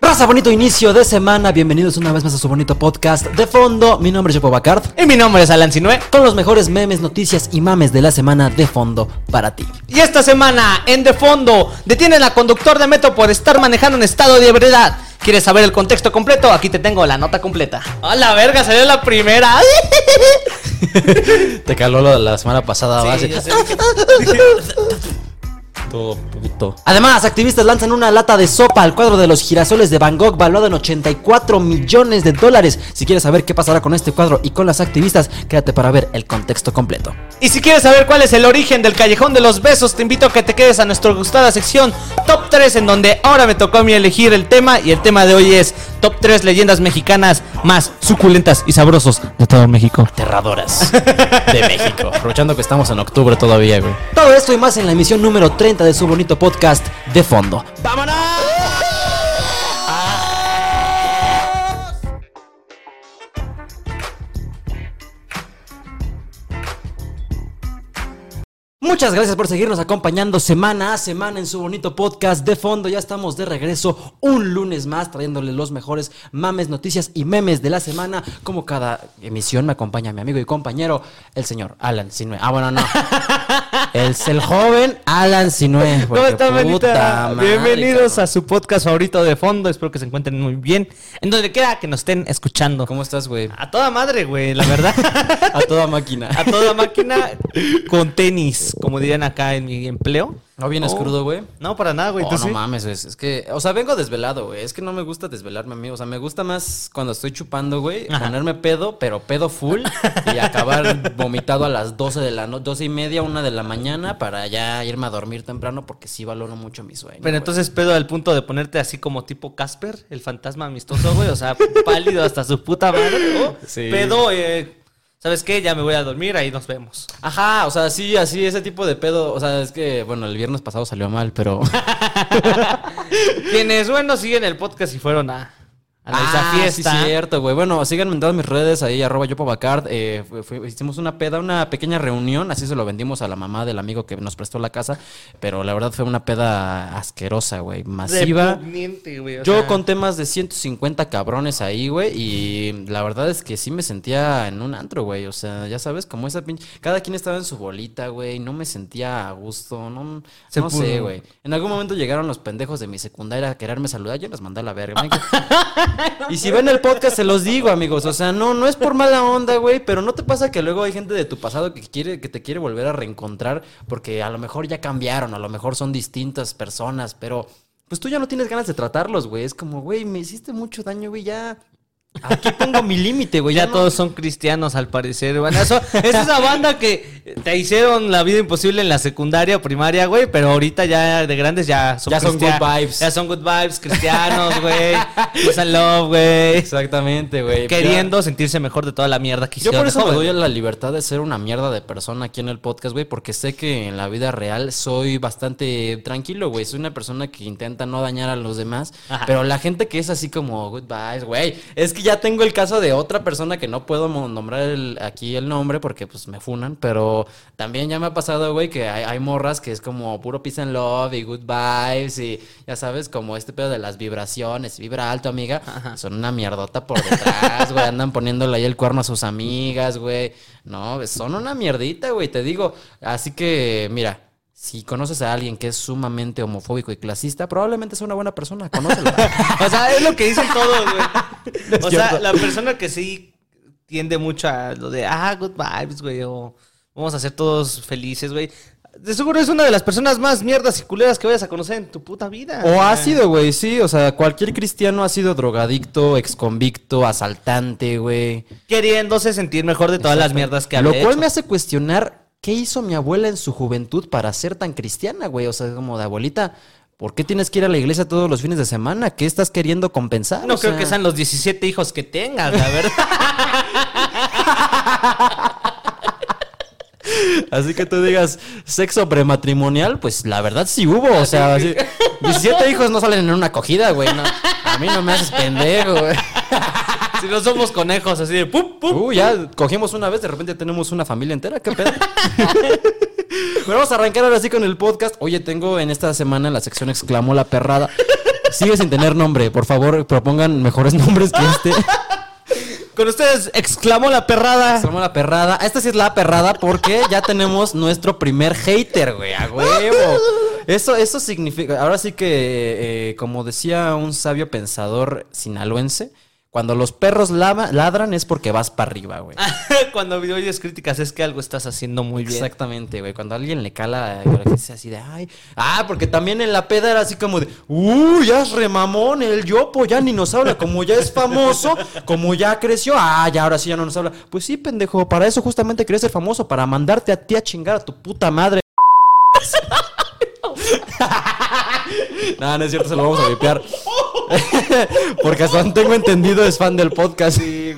Raza, bonito inicio de semana. Bienvenidos una vez más a su bonito podcast de fondo. Mi nombre es Jopo Bacard. Y mi nombre es Alan Sinue. Con los mejores memes, noticias y mames de la semana de fondo para ti. Y esta semana, en De Fondo, detienen a conductor de metro por estar manejando en estado de ebriedad. ¿Quieres saber el contexto completo? Aquí te tengo la nota completa. ¡A la verga! Salió la primera. Te caló lo de la semana pasada. Sí, base. ya sé. Todo puto. Además, activistas lanzan una lata de sopa al cuadro de los girasoles de Van Gogh valuado en 84 millones de dólares. Si quieres saber qué pasará con este cuadro y con las activistas, quédate para ver el contexto completo. Y si quieres saber cuál es el origen del Callejón de los Besos, te invito a que te quedes a nuestra gustada sección Top 3, en donde ahora me tocó a mí elegir el tema. Y el tema de hoy es Top 3 leyendas mexicanas más suculentas y sabrosos de todo México. aterradoras de México. Aprovechando que estamos en octubre todavía, güey. Todo esto y más en la emisión número 30 de su bonito podcast de fondo. ¡Vámonos! Muchas gracias por seguirnos acompañando semana a semana en su bonito podcast de fondo. Ya estamos de regreso un lunes más trayéndole los mejores mames, noticias y memes de la semana. Como cada emisión me acompaña mi amigo y compañero, el señor Alan Sinue. Ah, bueno, no. Es el joven Alan Sinue. ¿Cómo puta manita? madre, Bienvenidos cabrón. a su podcast favorito de fondo. Espero que se encuentren muy bien. En donde quiera que nos estén escuchando. ¿Cómo estás, güey? A toda madre, güey, la verdad. A toda máquina. a toda máquina con tenis, como dirían acá en mi empleo. ¿No vienes Oh. crudo, güey? No, para nada, güey. Oh, ¿tú no sí? mames, güey. Es que, o sea, vengo desvelado, güey. Es que no me gusta desvelarme, amigo. O sea, me gusta más cuando estoy chupando, güey, ponerme pedo, pero pedo full y acabar vomitado a las 12 de la noche, 12 y media, una de la mañana para ya irme a dormir temprano porque sí valoro mucho mi sueño. Pero entonces pedo al punto de ponerte así como tipo Casper, el fantasma amistoso, güey. O sea, pálido hasta su puta madre. O Sí. pedo, eh, ¿sabes qué? Ya me voy a dormir, ahí nos vemos. Ajá, o sea, sí, así, ese tipo de pedo. O sea, es que, bueno, el viernes pasado salió mal, pero. Quienes, bueno, siguen el podcast y fueron a, a la esa Ah, fiesta. Sí, cierto, güey. Bueno, síganme en todas mis redes, ahí, arroba yopobacard. Eh, fue- fue- hicimos una peda, una pequeña reunión, así se lo vendimos a la mamá del amigo que nos prestó la casa. Pero la verdad fue una peda asquerosa, güey. Masiva. Yo sea, conté más de 150 cabrones ahí, güey, y la verdad es que sí me sentía en un antro, güey. O sea, ya sabes, como esa pinche... Cada quien estaba en su bolita, güey, no me sentía a gusto, no, Se no sé, güey. En algún momento llegaron los pendejos de mi secundaria a quererme saludar, yo les mandé a la verga. y si ven el podcast, se los digo, amigos. O sea, no, no es por mala onda, güey. Pero no te pasa que luego hay gente de tu pasado que quiere, que te quiere volver a reencontrar. Porque a lo mejor ya cambiaron, a lo mejor son distintas personas. Pero pues tú ya no tienes ganas de tratarlos, güey. Es como, güey, me hiciste mucho daño, güey. Ya. Aquí pongo mi límite, güey. Ya no- todos son cristianos al parecer, güey. Eso- es esa banda que te hicieron la vida imposible en la secundaria o primaria, güey, pero ahorita ya de grandes ya son Ya son good vibes. Ya son good vibes, cristianos, güey. Peace and love, güey. Exactamente, güey. Queriendo sentirse mejor de toda la mierda que Yo hicieron. por de eso me doy la libertad de ser una mierda de persona aquí en el podcast, güey, porque sé que en la vida real soy bastante tranquilo, güey. Soy una persona que intenta no dañar a los demás, Ajá. pero la gente que es así como goodbyes, güey, es que ya tengo el caso de otra persona que no puedo nombrar el- aquí el nombre porque pues me funan, pero también ya me ha pasado, güey, que hay, hay morras que es como puro peace and love y good vibes y ya sabes, como este pedo de las vibraciones, vibra alto, amiga, son una mierdota por detrás, güey, andan poniéndole ahí el cuerno a sus amigas, güey. No, son una mierdita, güey, te digo. Así que, mira, si conoces a alguien que es sumamente homofóbico y clasista, probablemente sea una buena persona, conócelo. O sea, es lo que dicen todos, güey. O sea, la persona que sí tiende mucho a lo de, ah, good vibes, güey, o vamos a ser todos felices, güey. De seguro es una de las personas más mierdas y culeras que vayas a conocer en tu puta vida. O ha sido, güey, sí, o sea, cualquier cristiano ha sido drogadicto, exconvicto, asaltante, güey. Queriéndose sentir mejor de todas las mierdas que ha Lo cual hecho. me hace cuestionar qué hizo mi abuela en su juventud para ser tan cristiana, güey. O sea, como de abuelita, ¿por qué tienes que ir a la iglesia todos los fines de semana? ¿Qué estás queriendo compensar? No O creo sea, que sean los 17 hijos que tengas, la verdad. Así que tú digas sexo prematrimonial, pues la verdad sí hubo. O sea, así, 17 hijos no salen en una acogida, güey. no. a mí no me haces pendejo, güey. si no somos conejos, así de pum, pum. Uh, ya cogimos una vez, de repente tenemos una familia entera, qué pedo. Pero vamos a arrancar ahora sí con el podcast. Oye, tengo en esta semana la sección exclamó la perrada. Sigue sin tener nombre. Por favor, propongan mejores nombres que este. Con ustedes exclamó la perrada. Somos la perrada. Esta sí es la perrada porque ya tenemos nuestro primer hater, güey. A huevo. Eso, eso significa. Ahora sí que, eh, como decía un sabio pensador sinaloense, cuando los perros lava- ladran es porque vas para arriba, güey. Cuando oyes críticas es que algo estás haciendo muy bien. Exactamente, güey. Cuando a alguien le cala, dice así de, ay, ah, porque también en la peda era así como de, uy, ya es remamón, el yopo ya ni nos habla, como ya es famoso, como ya creció, ah, ya ahora sí ya no nos habla. Pues sí, pendejo, para eso justamente quería ser famoso, para mandarte a ti a chingar a tu puta madre. no, no es cierto, se lo vamos a vipear. porque hasta donde tengo entendido es fan del podcast. Güey.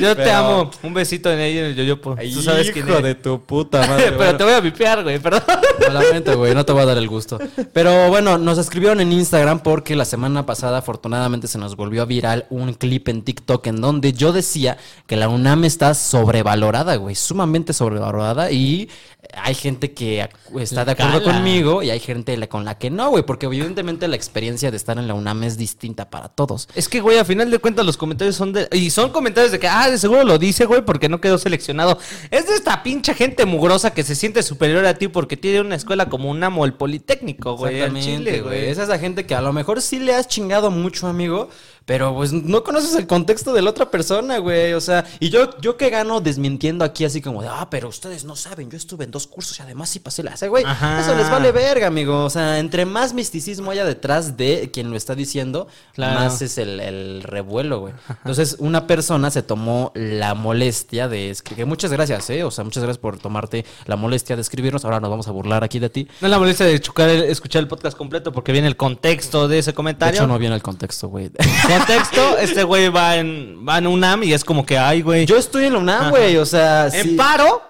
Yo te amo. Un besito en ella en el yoyopo. Tú sabes quién Hijo es. de tu puta madre. Pero bueno. te voy a vipear, güey, perdón. Lo lamento, güey, no te voy a dar el gusto. Pero bueno, nos escribieron en Instagram porque la semana pasada afortunadamente se nos volvió viral un clip en TikTok en donde yo decía que la UNAM está sobrevalorada, güey, sumamente sobrevalorada y hay gente que está de acuerdo Cala. conmigo y hay gente con la que no, güey, porque evidentemente la experiencia de estar en la UNAM es distinta para todos. Es que, güey, a final de cuentas los comentarios son de... Y son comentarios de que, ah, de seguro lo dice, güey, porque no quedó seleccionado. Es de esta pinche gente mugrosa que se siente superior a ti porque tiene una escuela como UNAM o el Politécnico, güey. al Chile, güey. Esa es la gente que a lo mejor sí le has chingado mucho, amigo, pero pues no conoces el contexto de la otra persona, güey. O sea, y yo, yo que gano desmintiendo aquí así como de, ah, pero ustedes no saben, yo estuve en dos cursos y además sí pasé la hace, güey. Ajá. Eso les vale verga, amigo. O sea, entre más misticismo haya detrás de quien lo está diciendo, Claro. más es el, el revuelo, güey. Entonces, una persona se tomó la molestia de escribir. Muchas gracias, ¿eh? O sea, muchas gracias por tomarte la molestia de escribirnos. Ahora nos vamos a burlar aquí de ti. No es la molestia de escuchar el, escuchar el podcast completo porque viene el contexto de ese De comentario. hecho, no viene el contexto, güey. Contexto, este güey va en, va en UNAM y es como que, ay, güey. Yo estoy en la UNAM, güey. O sea, en sí. paro,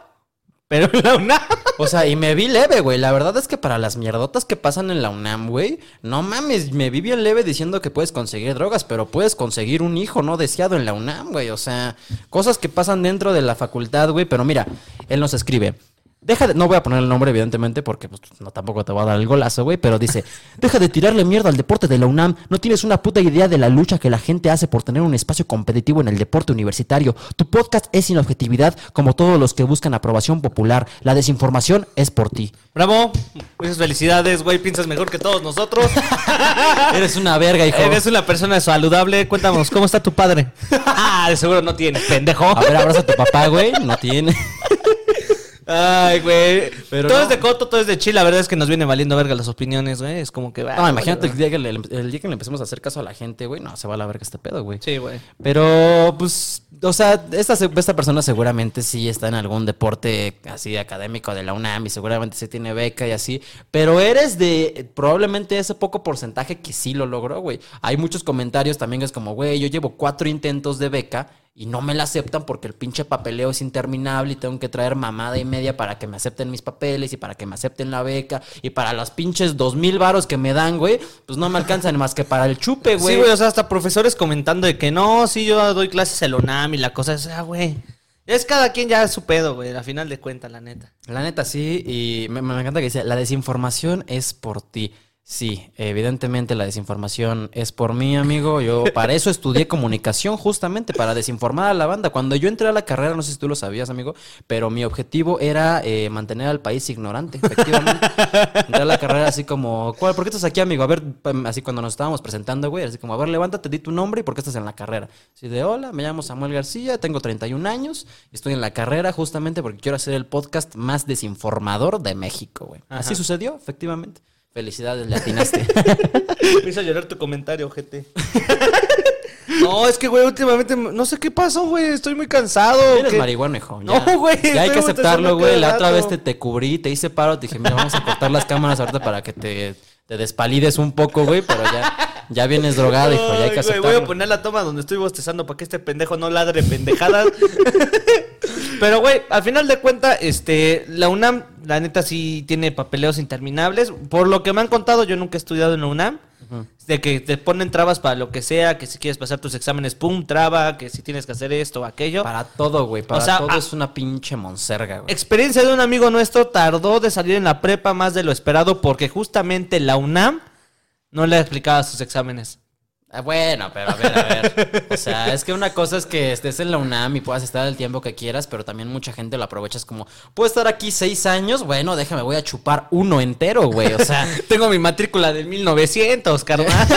pero en la UNAM. O sea, y me vi leve, güey. La verdad es que para las mierdotas que pasan en la UNAM, güey, no mames, me vi bien leve diciendo que puedes conseguir drogas, pero puedes conseguir un hijo no deseado en la UNAM, güey. O sea, cosas que pasan dentro de la facultad, güey. Pero mira, él nos escribe. Deja de, no voy a poner el nombre, evidentemente, porque pues, no tampoco te voy a dar el golazo, güey, pero dice, deja de tirarle mierda al deporte de la UNAM. No tienes una puta idea de la lucha que la gente hace por tener un espacio competitivo en el deporte universitario. Tu podcast es sin objetividad, como todos los que buscan aprobación popular. La desinformación es por ti. Bravo, muchas felicidades, güey, piensas mejor que todos nosotros. Eres una verga, hijo. Eres una persona saludable. Cuéntanos, ¿cómo está tu padre? Ah, de seguro no tiene, pendejo. A ver, abraza a tu papá, güey. No tiene. Ay, güey. Pero todo no. es de coto, todo es de chill. La verdad es que nos viene valiendo verga las opiniones, güey. Es como que va. No, imagínate el día, que le, el día que le empecemos a hacer caso a la gente, güey. No, se va a la verga este pedo, güey. Sí, güey. Pero, pues, o sea, esta, esta persona seguramente sí está en algún deporte así académico de la UNAM y seguramente sí tiene beca y así. Pero eres de probablemente ese poco porcentaje que sí lo logró, güey. Hay muchos comentarios también que es como, güey, yo llevo cuatro intentos de beca y no me la aceptan porque el pinche papeleo es interminable y tengo que traer mamada y media para que me acepten mis papeles y para que me acepten la beca y para los pinches dos mil varos que me dan, güey, pues no me alcanzan más que para el chupe, güey. Sí, güey, o sea, hasta profesores comentando de que no, sí, yo doy clases en la UNAM y la cosa es, ah, güey. Es cada quien ya su pedo, güey, a final de cuentas, la neta. La neta, sí, y me, me encanta que dice, la desinformación es por ti. Sí, evidentemente la desinformación es por mí, amigo. Yo para eso estudié comunicación, justamente, para desinformar a la banda. Cuando yo entré a la carrera, no sé si tú lo sabías, amigo, pero mi objetivo era eh, mantener al país ignorante, efectivamente. Entré a la carrera así como, ¿cuál? ¿Por qué estás aquí, amigo? A ver, pam, así cuando nos estábamos presentando, güey, así como, a ver, levántate, di tu nombre y por qué estás en la carrera. Así de, hola, me llamo Samuel García, tengo 31 años, estoy en la carrera justamente porque quiero hacer el podcast más desinformador de México, güey. Así sucedió, efectivamente. Felicidades, le atinaste. Me hizo llorar tu comentario, ojete. no, es que, güey, últimamente, no sé qué pasó, güey, estoy muy cansado. Eres marihuana, hijo. No, güey, Ya hay que aceptarlo, güey. La otra vez te, te cubrí, te hice paro, te dije, mira, vamos a cortar las cámaras ahorita para que te, te despalides un poco, güey, pero ya, ya vienes drogado, hijo, ya hay Ay, que aceptarlo. voy a poner la toma donde estoy bostezando para que este pendejo no ladre pendejadas. Pero, güey, al final de cuentas, este, la UNAM, la neta, sí tiene papeleos interminables. Por lo que me han contado, yo nunca he estudiado en la UNAM. De que te ponen trabas para lo que sea, que si quieres pasar tus exámenes, pum, traba, que si tienes que hacer esto o aquello. Para todo, güey, para O sea, todo ah, es una pinche monserga, güey. Experiencia de un amigo nuestro tardó de salir en la prepa más de lo esperado porque justamente la UNAM No le explicaba sus exámenes. Ah, Bueno, pero a ver, a ver. O sea, es que una cosa es que estés en la UNAM y puedas estar el tiempo que quieras, pero también mucha gente lo aprovecha. Es como, puedo estar aquí seis años, bueno, déjame, voy a chupar uno entero, güey. O sea, Tengo mi matrícula del 1900, carnal.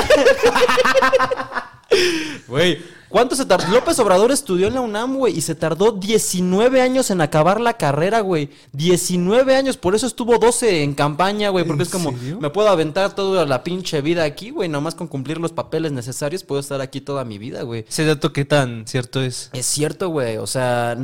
güey. ¿Cuánto se tardó? López Obrador estudió en la UNAM, güey, y se tardó 19 años en acabar la carrera, güey. 19 años, por eso estuvo 12 en campaña, güey, porque ¿En es como, serio? me puedo aventar toda la pinche vida aquí, güey, nomás con cumplir los papeles necesarios, puedo estar aquí toda mi vida, güey. Ese dato qué tan cierto es. Es cierto, güey. O sea,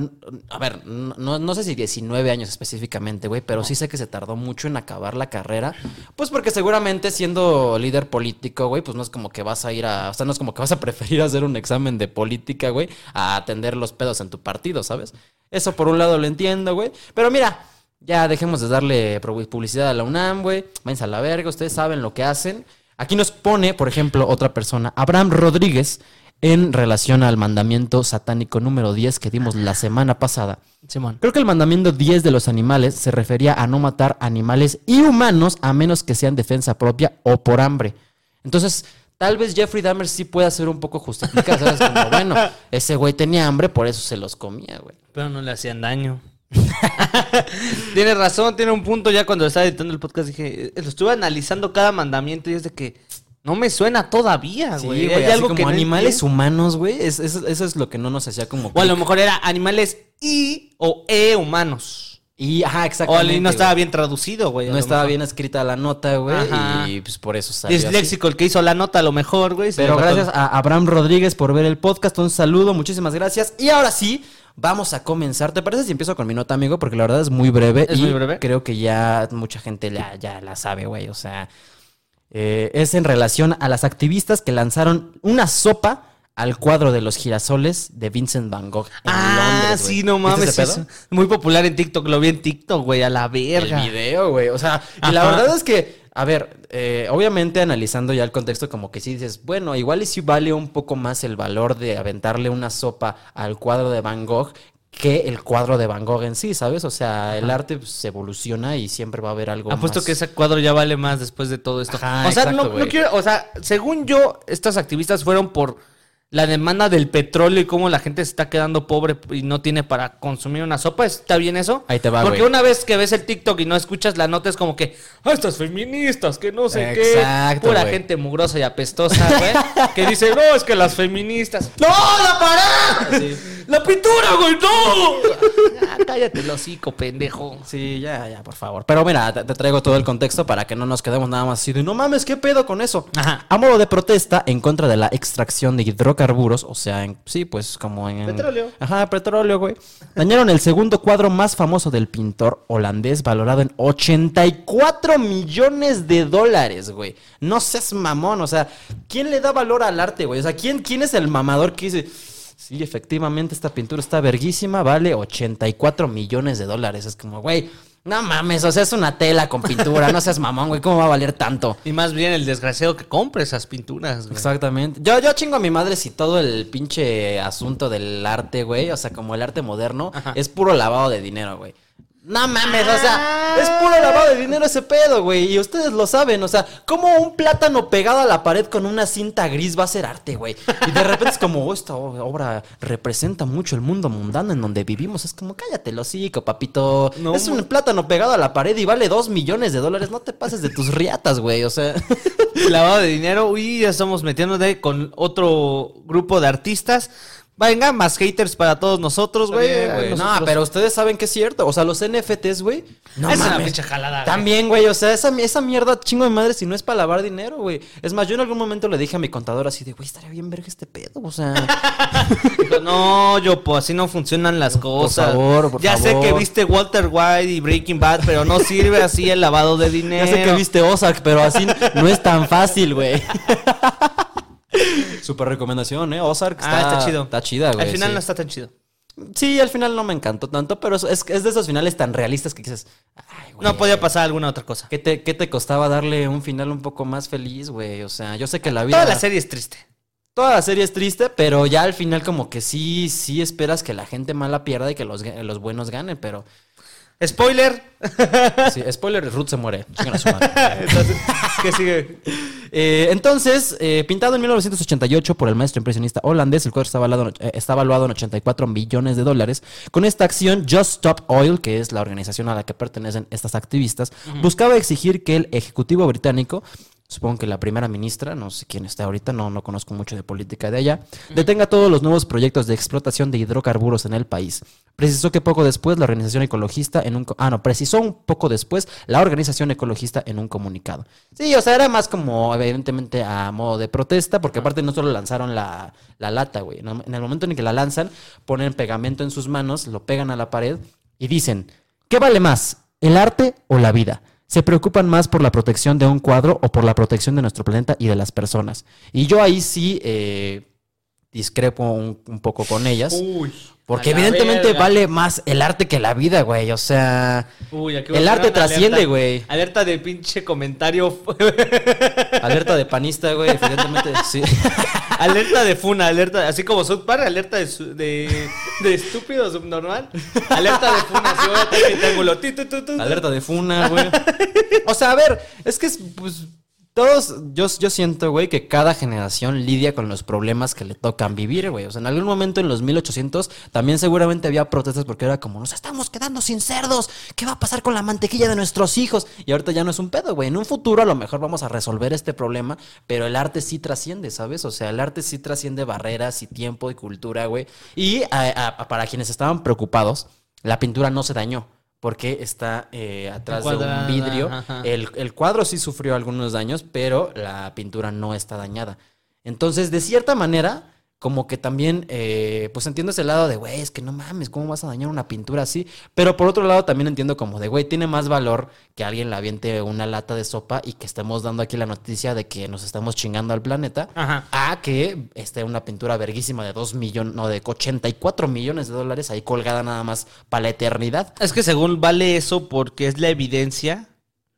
a ver, no sé si 19 años específicamente, güey, pero sí sé que se tardó mucho en acabar la carrera. Pues porque seguramente siendo líder político, güey, pues no es como que vas a ir a. O sea, no es como que vas a preferir hacer un examen de política, güey, a atender los pedos en tu partido, ¿sabes? Eso por un lado lo entiendo, güey. Pero mira. Ya dejemos de darle publicidad a la UNAM, güey. Váyanse a la verga, ustedes saben lo que hacen. Aquí nos pone, por ejemplo, otra persona, Abraham Rodríguez, en relación al mandamiento satánico número 10 que dimos la semana pasada. Simón. Creo que el mandamiento 10 de los animales se refería a no matar animales y humanos a menos que sean defensa propia o por hambre. Entonces, tal vez Jeffrey Dahmer sí pueda ser un poco justificado, ¿sabes? Como, bueno, ese güey tenía hambre, por eso se los comía, güey. Pero no le hacían daño. tiene razón, tiene un punto. Ya cuando estaba editando el podcast dije, eh, lo estuve analizando cada mandamiento y es de que no me suena todavía, Sí, güey. güey, Hay así algo como que no animales entiendo. humanos, güey. es- es- eso es lo que no nos hacía como... O a lo mejor era animales y o e humanos. Y, ajá, O exactamente. ali- no estaba güey. bien traducido, güey. No estaba mejor. bien escrita la nota, güey. Ajá. Y pues por eso salió así. Disléxico el que hizo la nota, a lo mejor, güey. Pero gracias a Abraham Rodríguez por ver el podcast. Un saludo, muchísimas gracias. Y ahora sí, vamos a comenzar. ¿Te parece si empiezo con mi nota, amigo? Porque la verdad es muy breve. ¿Es y muy breve? Creo que ya mucha gente ya, ya la sabe, güey. O sea, eh, es en relación a las activistas que lanzaron una sopa al cuadro de los girasoles de Vincent Van Gogh. En Ah, Londres, sí, no ¿Viste mames. ese Es pedo? muy popular en TikTok. Lo vi en TikTok, güey, a la verga. El video, güey. O sea, y la verdad es que, a ver, eh, obviamente analizando ya el contexto, como que sí dices, bueno, igual y si vale un poco más el valor de aventarle una sopa al cuadro de Van Gogh que el cuadro de Van Gogh en sí, ¿sabes? O sea, el arte pues, se evoluciona y siempre va a haber algo Apuesto más. que ese cuadro ya vale más después de todo esto. Ajá, o sea, exacto, no, quiero, o sea, según yo, estas activistas fueron por la demanda del petróleo y cómo la gente se está quedando pobre y no tiene para consumir una sopa. ¿Está bien eso? Ahí te va, Porque una vez que ves el TikTok y no escuchas la nota es como que, ah, estas feministas, que no sé Exacto, qué. Pura gente mugrosa y apestosa, güey. que dice, no, es que las feministas. ¡No, la pared! ¡La pintura, güey! ¡No! Ah, cállate el hocico, pendejo. Sí, ya, ya, por favor. Pero mira, te, te traigo todo el contexto para que no nos quedemos nada más así de, no mames, ¿qué pedo con eso? Ajá. A modo de protesta en contra de la extracción de hidrocarburos, o sea, en- sí, pues como en... Petróleo. Ajá, petróleo, güey. Dañaron el segundo cuadro más famoso del pintor holandés, valorado en 84 millones de dólares, güey. No seas mamón, o sea, ¿quién le da valor al arte, güey? O sea, ¿quién, quién es el mamador que dice... Sí, efectivamente, esta pintura está verguísima, vale 84 millones de dólares. Es como, güey, no mames, o sea, es una tela con pintura, no seas mamón, güey, ¿cómo va a valer tanto? Y más bien el desgraciado que compre esas pinturas, güey. Exactamente. Yo, yo chingo a mi madre si todo el pinche asunto del arte, güey, o sea, como el arte moderno, es puro lavado de dinero, güey. No mames, o sea, es puro lavado de dinero ese pedo, güey. Y ustedes lo saben, o sea, como un plátano pegado a la pared con una cinta gris va a ser arte, güey. Y de repente es como, oh, esta obra representa mucho el mundo mundano en donde vivimos. Es como, cállate el hocico, papito. No, es un plátano pegado a la pared y vale dos millones de dólares. No te pases de tus riatas, güey, o sea. Lavado de dinero. Uy, ya estamos metiéndonos con otro grupo de artistas. Venga, más haters para todos nosotros, güey. No, Nosotros- pero ustedes saben que es cierto. O sea, los NFTs, güey. No es una mames. pinche jalada. También, güey, o sea, esa, esa mierda chingo de madre si no es para lavar dinero, güey. Es más, yo en algún momento le dije a mi contador así de, güey, estaría bien verga este pedo, o sea. Dijo, no, yo, pues así no funcionan las cosas. favor, por ya sé que viste Walter White y Breaking Bad, pero no sirve así el lavado de dinero. ya sé que viste Ozark, pero así no es tan fácil, güey. Super recomendación, ¿eh? Ozark Ah, está chido. Está chida, güey. Al final sí. no está tan chido. Sí, al final no me encantó tanto, pero es, es, de esos finales tan realistas que dices, ay, güey. No podía pasar alguna otra cosa. ¿Qué te, ¿Qué te costaba darle un final un poco más feliz, güey? O sea, yo sé que la vida... Toda la serie es triste. Toda la serie es triste, pero ya al final como que sí, sí esperas que la gente mala pierda y que los, los buenos ganen, pero... Spoiler. Sí, spoiler, Ruth se muere. Chingan a su madre. Entonces, ¿qué sigue? Eh, entonces, eh, pintado en 1988 por el maestro impresionista holandés, el cuadro está valuado, eh, está valuado en 84 millones de dólares. Con esta acción, Just Stop Oil, que es la organización a la que pertenecen estas activistas, buscaba exigir que el ejecutivo británico supongo que la primera ministra, no sé quién está ahorita, no, no conozco mucho de política de allá, detenga todos los nuevos proyectos de explotación de hidrocarburos en el país. Precisó que poco después la organización ecologista en un... Ah, no, precisó un poco después la organización ecologista en un comunicado. Sí, o sea, era más como evidentemente a modo de protesta, porque aparte no solo lanzaron la, la lata, güey. En el- en el momento en que la lanzan, ponen pegamento en sus manos, lo pegan a la pared y dicen, ¿qué vale más, el arte o la vida? Se preocupan más por la protección de un cuadro o por la protección de nuestro planeta y de las personas. Y yo ahí sí eh, discrepo un, un poco con ellas. Uy. Porque evidentemente verga. vale más el arte que la vida, güey. O sea, Uy, el arte trasciende, alerta- güey. Alerta de pinche comentario. alerta de panista, güey. Evidentemente, sí. alerta de funa, alerta. Así como South Park, alerta de, su- de, de estúpido subnormal. Alerta de funa, tu, tu, tu. Alerta de funa, güey. O sea, a ver, es que es, pues, todos, yo, yo siento, güey, que cada generación lidia con los problemas que le tocan vivir, güey. O sea, en algún momento en los 1800 también seguramente había protestas porque era como, nos estamos quedando sin cerdos, ¿qué va a pasar con la mantequilla de nuestros hijos? Y ahorita ya no es un pedo, güey. En un futuro a lo mejor vamos a resolver este problema, pero el arte sí trasciende, ¿sabes? O sea, el arte sí trasciende barreras y tiempo y cultura, güey. Y a- a- para quienes estaban preocupados, la pintura no se dañó. Porque está eh, atrás de un vidrio. El, el cuadro sí sufrió algunos daños, pero la pintura no está dañada. Entonces, de cierta manera, como que también, eh, pues entiendo ese lado de, güey, es que no mames, ¿cómo vas a dañar una pintura así? Pero por otro lado también entiendo como de, güey, tiene más valor que alguien le aviente una lata de sopa y que estemos dando aquí la noticia de que nos estamos chingando al planeta, Ajá. a que esté una pintura verguísima de 2 millones, no, de 84 millones de dólares ahí colgada nada más para la eternidad. Es que según vale eso porque es la evidencia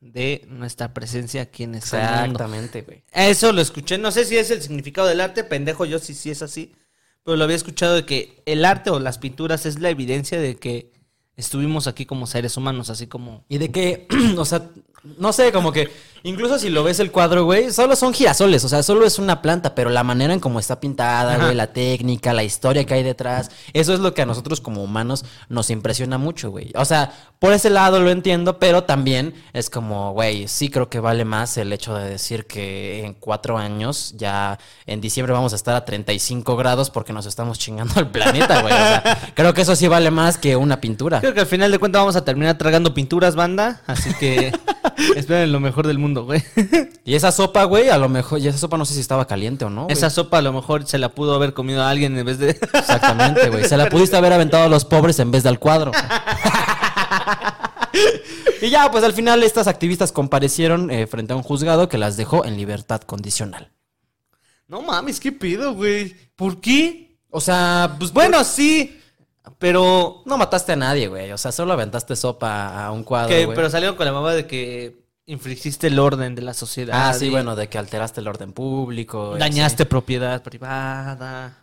de nuestra presencia aquí en este. Exactamente, güey. Eso lo escuché. No sé si es el significado del arte, pendejo, yo sí, sí es así. Pero lo había escuchado de que el arte o las pinturas es la evidencia de que estuvimos aquí como seres humanos, así como. Y de que, o sea, no sé, como que incluso si lo ves el cuadro, güey, solo son girasoles, o sea, solo es una planta, pero la manera en cómo está pintada, Ajá. güey, la técnica, la historia que hay detrás, eso es lo que a nosotros como humanos nos impresiona mucho, güey. O sea, por ese lado lo entiendo, pero también es como, güey, sí creo que vale más el hecho de decir que en cuatro años, ya en diciembre vamos a estar a 35 grados porque nos estamos chingando al planeta, güey. O sea, creo que eso sí vale más que una pintura. Creo que al final de cuentas vamos a terminar tragando pinturas, banda. Así que esperen lo mejor del mundo, güey. Y esa sopa, güey, a lo mejor, y esa sopa no sé si estaba caliente o no. güey. Esa sopa a lo mejor se la pudo haber comido a alguien en vez de. Exactamente, güey. Se la pudiste haber aventado a los pobres en vez del cuadro. y ya, pues al final estas activistas comparecieron eh, frente a un juzgado que las dejó en libertad condicional. no mames, ¿qué pido, güey? ¿Por qué? O sea, pues Bueno, sí, pero. no mataste a nadie, güey. O sea, solo aventaste sopa a un cuadro, que- güey. pero salieron con la mamá de que infringiste el orden de la sociedad. Ah, sí, y bueno, de que alteraste el orden público. Dañaste así. propiedad privada.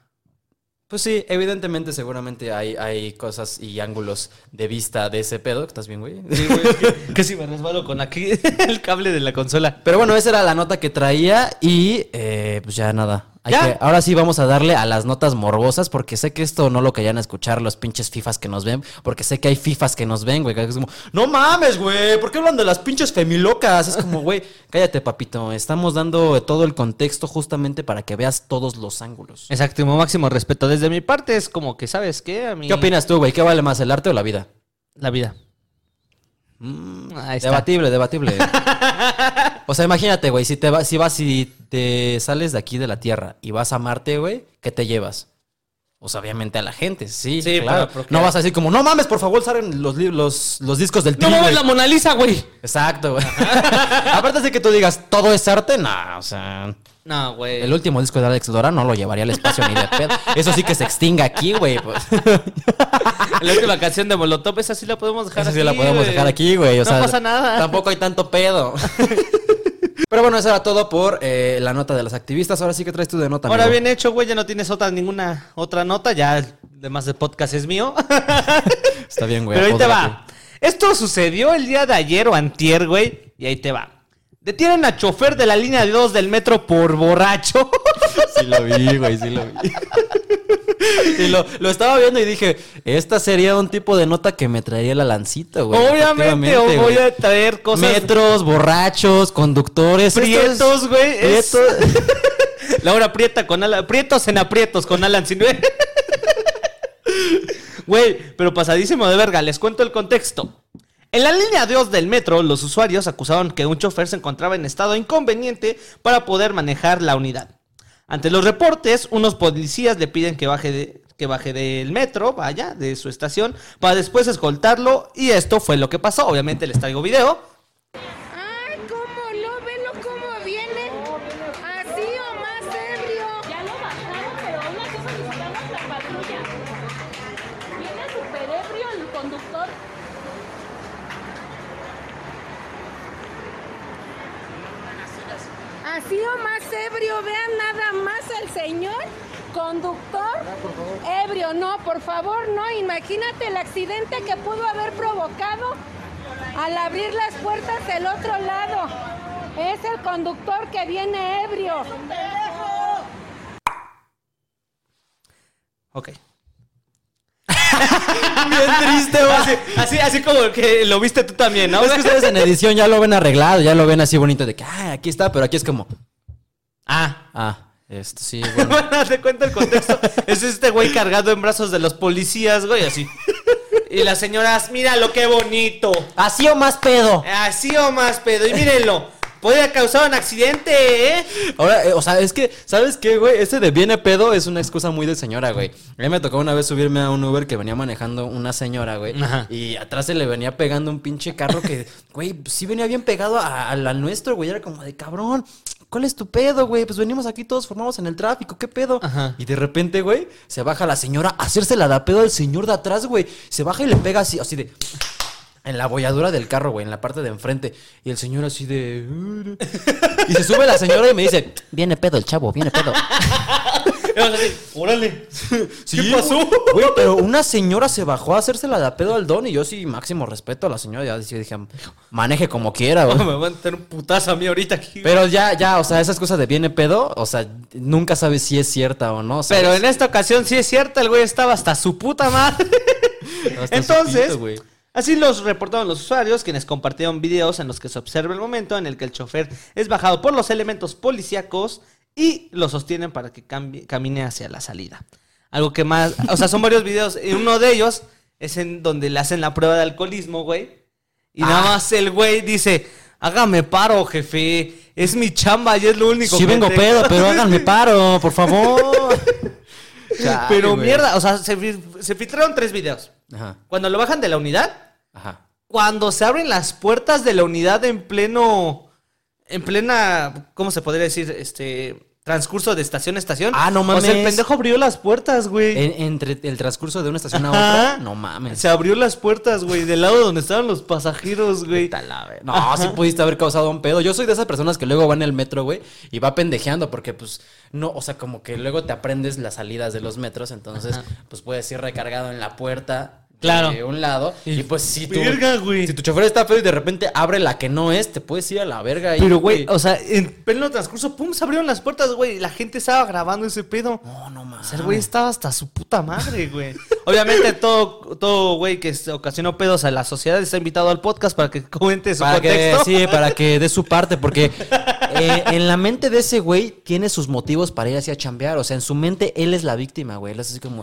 Pues sí, evidentemente, seguramente hay, hay cosas y ángulos de vista de ese pedo. ¿Estás bien, güey? Sí, güey, que, que si me resbalo con aquí el cable de la consola. Pero bueno, esa era la nota que traía y eh, pues ya nada. Hay ¿Ya? que- ahora sí vamos a darle a las notas morbosas porque sé que esto no lo querían escuchar los pinches fifas que nos ven, porque sé que hay fifas que nos ven, güey, que es como, no mames, güey, ¿por qué hablan de las pinches femilocas? Es como, güey, cállate, papito, estamos dando todo el contexto justamente para que veas todos los ángulos. Exacto, máximo respeto. Desde mi parte es como que, ¿sabes qué? A mí... ¿Qué opinas tú, güey? ¿Qué vale más, el arte o la vida? La vida. Mm, Ahí está. debatible, debatible. o sea, imagínate, güey, si te vas, si vas, si te sales de aquí de la Tierra y vas a Marte, güey, ¿qué te llevas? Pues obviamente a la gente, sí, Sí, claro. no vas a decir como, no mames, por favor, salen los, los, los discos del ¡No Tri, mames güey". la Mona Lisa, güey! Exacto, güey. Aparte de que tú digas, todo es arte, no, o sea, No, güey. el último disco de Alex Dora no lo llevaría al espacio ni de pedo. Eso sí que se extinga aquí, güey. Pues. La última canción de Molotov, esa sí la podemos dejar Esa aquí, sí la podemos dejar aquí, güey. O No sea, pasa nada. Tampoco hay tanto pedo. Pero bueno, eso era todo por eh, la nota de las activistas. Ahora sí que traes tú de nota. Ahora amigo? bien hecho, güey, ya no tienes otra, ninguna otra nota. Ya el demás de podcast es mío. Está bien, güey. Pero ahí te va. Esto sucedió el día de ayer o antier, güey. Y ahí te va. Detienen a chofer de la línea 2 del metro por borracho. Sí lo vi, güey, sí lo vi. Y lo, lo estaba viendo y dije, esta sería un tipo de nota que me traería la lancita, güey. Obviamente, o voy a traer cosas Metros, borrachos, conductores. prietos, güey. es- Prietos. Laura Prieta con Alan. Prietos en aprietos con Alan Sinue. Güey, pero pasadísimo de verga. Les cuento el contexto. En la línea 2 del metro, los usuarios acusaron que un chofer se encontraba en estado inconveniente para poder manejar la unidad. Ante los reportes, unos policías le piden que baje, de- que baje del metro, vaya, de su estación, para después escoltarlo. Y esto fue lo que pasó. Obviamente les traigo video. Ay, cómo no, velo cómo viene. Así o más ebrio. Ya lo bajaron, pero una cosa necesitamos la patrulla. Viene super ebrio el conductor. Así o más ebrio. Vean nada más al señor conductor ebrio. No, por favor, no. Imagínate el accidente que pudo haber provocado al abrir las puertas del otro lado. Es el conductor que viene ebrio. Ok. Bien triste, güey. Así, así, así como que lo viste tú también, ¿no? Es que ustedes en edición ya lo ven arreglado, ya lo ven así bonito de que, ah, aquí está, pero aquí es como, Ah. ah, esto sí, bueno. Bueno, te cuento el contexto. Es este güey cargado en brazos de los policías, güey, así. Y las señoras, míralo, qué bonito. Así o más pedo. Así o más pedo. Y mírenlo. Puede causar un accidente, ¿eh? Ahora, eh, o sea, es que, ¿sabes qué, güey? Ese de viene pedo es una excusa muy de señora, güey. A mí me tocó una vez subirme a un Uber que venía manejando una señora, güey. Ajá. Y atrás se le venía pegando un pinche carro que, güey, sí venía bien pegado al nuestro, güey. Era como de cabrón. ¿Cuál es tu pedo, güey? Pues venimos aquí todos formados en el tráfico, ¿qué pedo? Ajá. Y de repente, güey, se baja la señora a hacerse la da pedo al señor de atrás, güey. Se baja y le pega así, así de. En la bolladura del carro, güey, en la parte de enfrente. Y el señor así de. Y se sube la señora y me dice: Viene pedo el chavo, viene pedo. Órale. Sí, ¿Qué pasó? Güey, pero una señora se bajó a hacerse la de pedo al don y yo sí, máximo respeto a la señora. Ya dije, dije, maneje como quiera, güey. Me van a tener un putazo a mí ahorita aquí. Pero ya, ya, o sea, esas cosas de viene pedo, o sea, nunca sabes si es cierta o no. ¿sabes? Pero en esta ocasión sí es cierto, el güey estaba hasta su puta madre. Hasta Entonces, su pito, güey. Así los reportaron los usuarios, quienes compartieron videos en los que se observa el momento en el que el chofer es bajado por los elementos policíacos y lo sostienen para que cambie- camine hacia la salida. Algo que más, o sea, son varios videos, y uno de ellos es en donde le hacen la prueba de alcoholismo, güey. Y nada Ah. más el güey dice, hágame paro, jefe, es mi chamba y es lo único Sí que vengo tengo". pedo, pero háganme paro, por favor. Chale, Pero güey. mierda, o sea, se, fil- se filtraron tres videos. Ajá, Cuando lo bajan de la unidad, ajá. cuando se abren las puertas de la unidad en pleno, en plena, ¿cómo se podría decir? Este transcurso de estación a estación. Ah, no O sea, el mames. pendejo abrió las puertas, güey. En- entre el transcurso de una estación a Ajá. otra, no mames. Se abrió las puertas, güey, del lado donde estaban los pasajeros, güey. No, sí pudiste haber causado un pedo. Yo soy de esas personas que luego va en el metro, güey, y va pendejeando porque, pues, no, o sea, como que luego te aprendes las salidas de los metros, entonces, pues puedes ir recargado en la puerta. Claro. De un lado. Y, pues si tu, Verga, si tu chofer está feo y de repente abre la que no es, te puedes ir a la verga. ahí, Pero, güey, o sea, en pleno transcurso, pum, se abrieron las puertas, güey. y La gente estaba grabando ese pedo. No, no O mames. sea, el güey estaba hasta su puta madre, güey. Obviamente, todo, todo güey que se ocasionó pedos a la sociedad está invitado al podcast para que comente su Para que, sí, para que dé su parte, porque eh, en la mente de ese güey tiene sus motivos para ir así a chambear. O sea, en su mente él es la víctima, güey. Él es así como.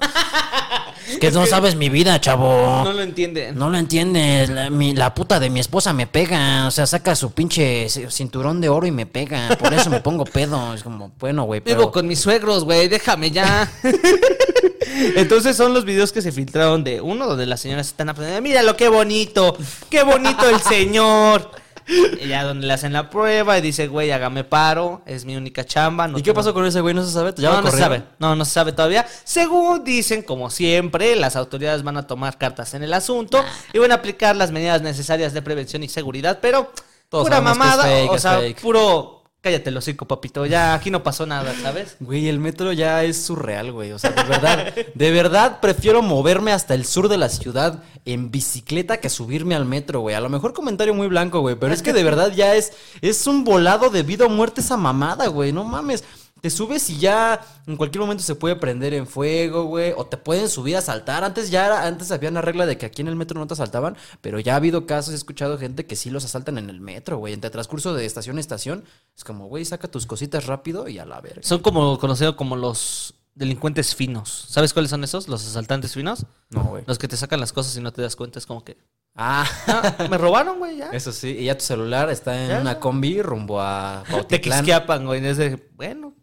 "Es que no sabes mi vida, chavo. No lo entienden. No lo entiendes, la, mi- la puta de mi esposa me pega, o sea, saca su pinche cinturón de oro y me pega, por eso me pongo pedo, es como, bueno, güey, pero... Vivo con mis suegros, güey, déjame ya. Entonces son los videos que se filtraron de uno donde las señoras están aprendiendo. Míralo, qué bonito, qué bonito el señor. Y ya donde le hacen la prueba y dice, güey, hágame paro, es mi única chamba. no ¿Y qué pasó con ese güey? ¿No se sabe? ¿Ya no, no se sabe. No, no se sabe todavía. Según dicen, como siempre, las autoridades van a tomar cartas en el asunto y van a aplicar las medidas necesarias de prevención y seguridad, pero Todos pura mamada, fake, o sea, fake. puro Cállate el hocico, papito. Ya aquí no pasó nada, ¿sabes? Güey, el metro ya es surreal, güey. O sea, de verdad, de verdad prefiero moverme hasta el sur de la ciudad en bicicleta que subirme al metro, güey. A lo mejor comentario muy blanco, güey. Pero es que de verdad ya es, es un volado de vida o muerte esa mamada, güey. No mames. Te subes y ya en cualquier momento se puede prender en fuego, güey. O te pueden subir a saltar. Antes ya era- antes había una regla de que aquí en el metro no te asaltaban. Pero ya ha habido casos, he escuchado gente que sí los asaltan en el metro, güey. Entre transcurso de estación a estación. Es como, güey, saca tus cositas rápido y a la verga. Son como conocidos como los delincuentes finos. ¿Sabes cuáles son esos? Los asaltantes finos. No, güey. Los que te sacan las cosas y no te das cuenta. Es como que. Ah, "Ah, me robaron, güey, ya. eso sí. Y ya tu celular está en Ya. una combi rumbo a Te Bautitlán. quisquiapan, güey. Es de, bueno.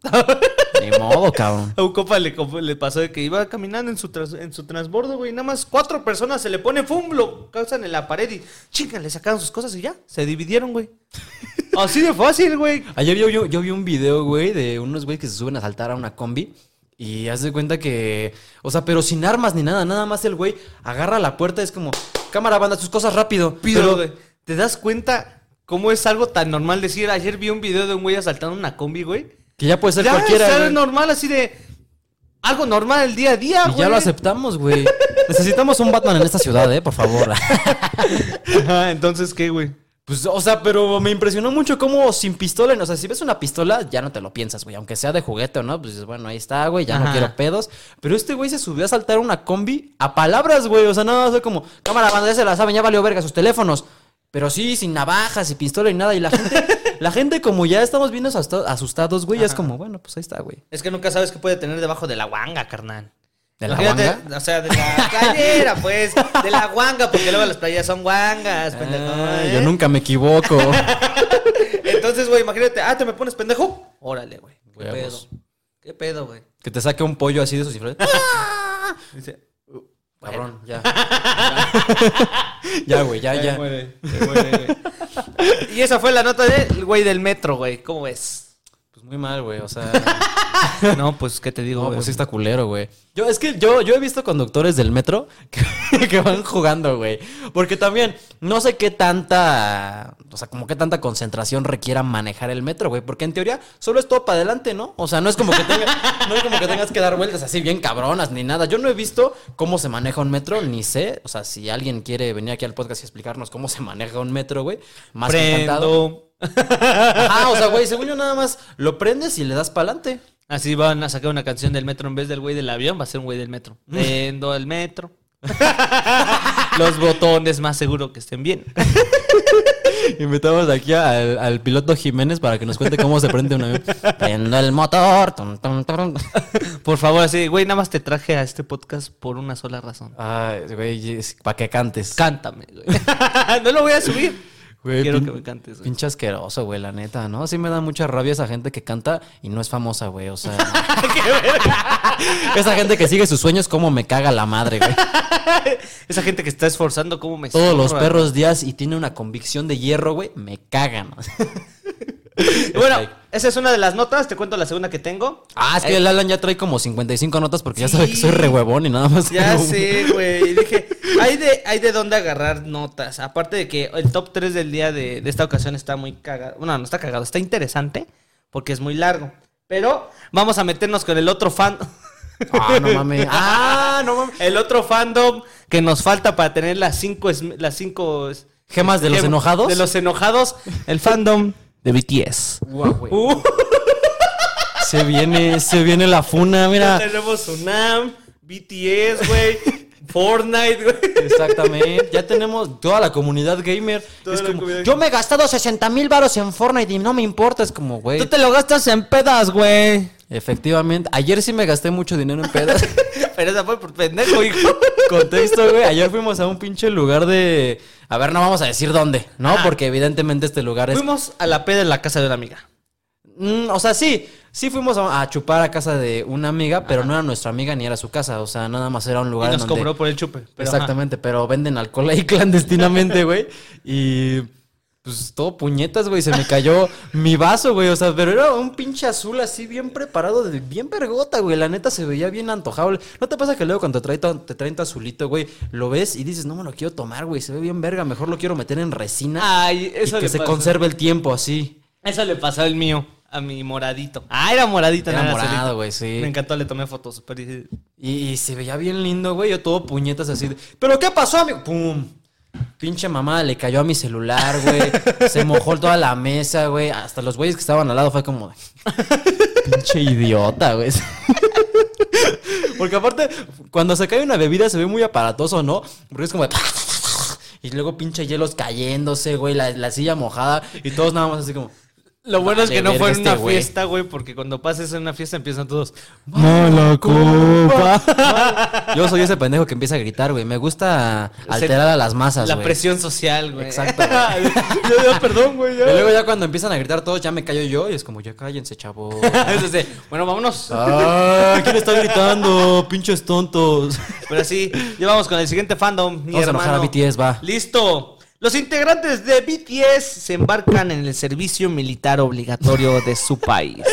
Ni modo, cabrón. A un compa le, le pasó de que iba caminando en su, en su transbordo, güey. Nada más cuatro personas se le pone fum, lo causan en la pared y chingan, le sacaron sus cosas y ya. Se dividieron, güey. Así de fácil, güey. Ayer yo, yo, yo vi un video, güey, de unos güeyes que se suben a saltar a una combi. Y haz de cuenta que. O sea, pero sin armas ni nada. Nada más el güey agarra la puerta. Es como, cámara, banda, tus cosas rápido. Pero, Pero, ¿te das cuenta cómo es algo tan normal decir? Ayer vi un video de un güey asaltando una combi, güey. que ya puede ser Ya cualquiera. es algo normal, así de. Algo normal el día a día, Y güey. ya lo aceptamos, güey. Necesitamos un Batman en esta ciudad, eh, por favor. Ajá, entonces, ¿qué, güey? Pues, o sea, pero me impresionó mucho cómo sin pistola, o sea, si ves una pistola, ya no te lo piensas, güey. Aunque sea de juguete o no, pues bueno, ahí está, güey, ya no quiero pedos. Pero este güey se subió a saltar una combi a palabras, güey. O sea, nada más fue como, cámara, banda, ya se la saben, ya valió verga sus teléfonos. Pero sí, sin navajas y pistola y nada. Y la gente, la gente como ya estamos bien asusta- asustados, güey, ya es como, bueno, pues ahí está, güey. Es que nunca sabes qué puede tener debajo de la guanga, carnal. ¿De la Imagínate, guanga? O sea, de la playera, pues. De la guanga, porque luego las playas son guangas, pendejo. Ah, ¿eh? Yo nunca me equivoco. Entonces, güey, imagínate, ah, te me pones pendejo. Órale, güey. ¿Qué pedo? ¿Qué pedo, güey? que te saque un pollo así de esos cifras. Dice, Cabrón, ya. ya, güey, ya, ya. y esa fue la nota del güey del metro, güey. ¿Cómo ves? Muy mal, güey. O sea. No, pues, ¿qué te digo, No, güey? pues sí está culero, güey. Yo, es que yo, yo he visto conductores del metro que, que van jugando, güey. Porque también no sé qué tanta. O sea, como qué tanta concentración requiera manejar el metro, güey. Porque en teoría solo es todo para adelante, ¿no? O sea, no es como que tenga- no es como que tengas que dar vueltas así bien cabronas ni nada. Yo no he visto cómo se maneja un metro, ni sé. O sea, si alguien quiere venir aquí al podcast y explicarnos cómo se maneja un metro, güey. Más que encantado. Ajá, o sea, güey, según yo nada más lo prendes y le das para adelante. Así van a sacar una canción del metro en vez del güey del avión, va a ser un güey del metro. Prendo el metro. Los botones más seguro que estén bien. Invitamos aquí al, al piloto Jiménez para que nos cuente cómo se prende un avión. Prendo el motor. tum, tum, tum. Por favor, así, güey, nada más te traje a este podcast por una sola razón. Ay, güey, para que cantes. Cántame, güey. no lo voy a subir. Güey, Quiero pin- que me cantes, güey. Pinche asqueroso, güey, la neta, ¿no? Sí me da mucha rabia esa gente que canta y no es famosa, güey, o sea... esa gente que sigue sus sueños, como me caga la madre, güey. Esa gente que está esforzando, ¿cómo me Todos los perros días y tiene una convicción de hierro, güey, me cagan. Bueno, esa es una de las notas. Te cuento la segunda que tengo. Ah, es que Eh, el Alan ya trae como 55 notas porque ya sabe que soy re huevón y nada más. Ya tengo sé, güey. Dije, hay de, hay de dónde agarrar notas. Aparte de que el top 3 del día de, de esta ocasión está muy cagado. Bueno, no está cagado, está interesante porque es muy largo. Pero vamos a meternos con el otro fan. Ah, no mames. Ah, no mames. El otro fandom que nos falta para tener las cinco, las cinco ¿Gemas de los enojados? De los enojados. El fandom de BTS. Uh, Se viene, se viene la funa, ya mira. tenemos Unam, BTS, güey. Fortnite, güey. Exactamente. Ya tenemos toda la comunidad gamer. Toda es la como, comunidad yo me he gastado 60 mil varos en Fortnite y no me importa. Es como, güey. Tú te lo gastas en pedas, güey. Efectivamente. Ayer sí me gasté mucho dinero en pedas. Pero esa fue por pendejo, hijo. Contexto, güey. Ayer fuimos a un pinche lugar de. A ver, no vamos a decir dónde, ¿no? Ah. Porque evidentemente este lugar es. Fuimos a la peda en la casa de una amiga. Mm, o sea, sí. Sí fuimos a, a chupar a casa de una amiga, pero no era nuestra amiga ni era su casa. O sea, nada más era un Y lugar en nos donde. cobró por el chupe. pero Exactamente, pero venden alcohol ahí clandestinamente, güey. Y pues todo puñetas, güey. Se me cayó mi vaso, güey. O sea, pero era un pinche azul así bien preparado, de- bien vergota, güey. La neta se veía bien antojable. ¿No te pasa que luego cuando te traen, te traen tu azulito, güey, lo ves y dices, no me lo quiero tomar, güey. Se ve bien verga, mejor lo quiero meter en resina. Ay, eso y que le se pasa. conserve el tiempo así. Eso le pasó el mío, a mi moradito. Ah, era moradito, Era morado, güey, sí. Me encantó, le tomé fotos super. Y, y se veía bien lindo, güey. Yo todo puñetas así. de, ¿Pero qué pasó, amigo? ¡Pum! Pinche mamá le cayó a mi celular, güey. Se mojó toda la mesa, güey. Hasta los güeyes que estaban al lado fue como. Pinche idiota, güey. Porque aparte, cuando se cae una bebida se ve muy aparatoso, ¿no? Porque es como de. Y luego pinche hielos cayéndose, güey. La, la silla mojada. Y todos nada más así como. Lo bueno es que no fue en este una fiesta, güey, porque cuando pases en una fiesta empiezan todos. ¡Mala copa! Yo soy ese pendejo que empieza a gritar, güey. Me gusta alterar a las masas, La presión social, güey. Exacto, ya, ya, perdón, güey. Y luego ya cuando empiezan a gritar todos, ya me callo yo y es como, ya cállense, chavo. Es así, bueno, vámonos. ¡Ah! ¿Quién está gritando? Pinches tontos. Pero sí, ya vamos con el siguiente fandom. Mi Vamos a enojar a BTS, va. Listo. Los integrantes de BTS se embarcan en el servicio militar obligatorio de su país.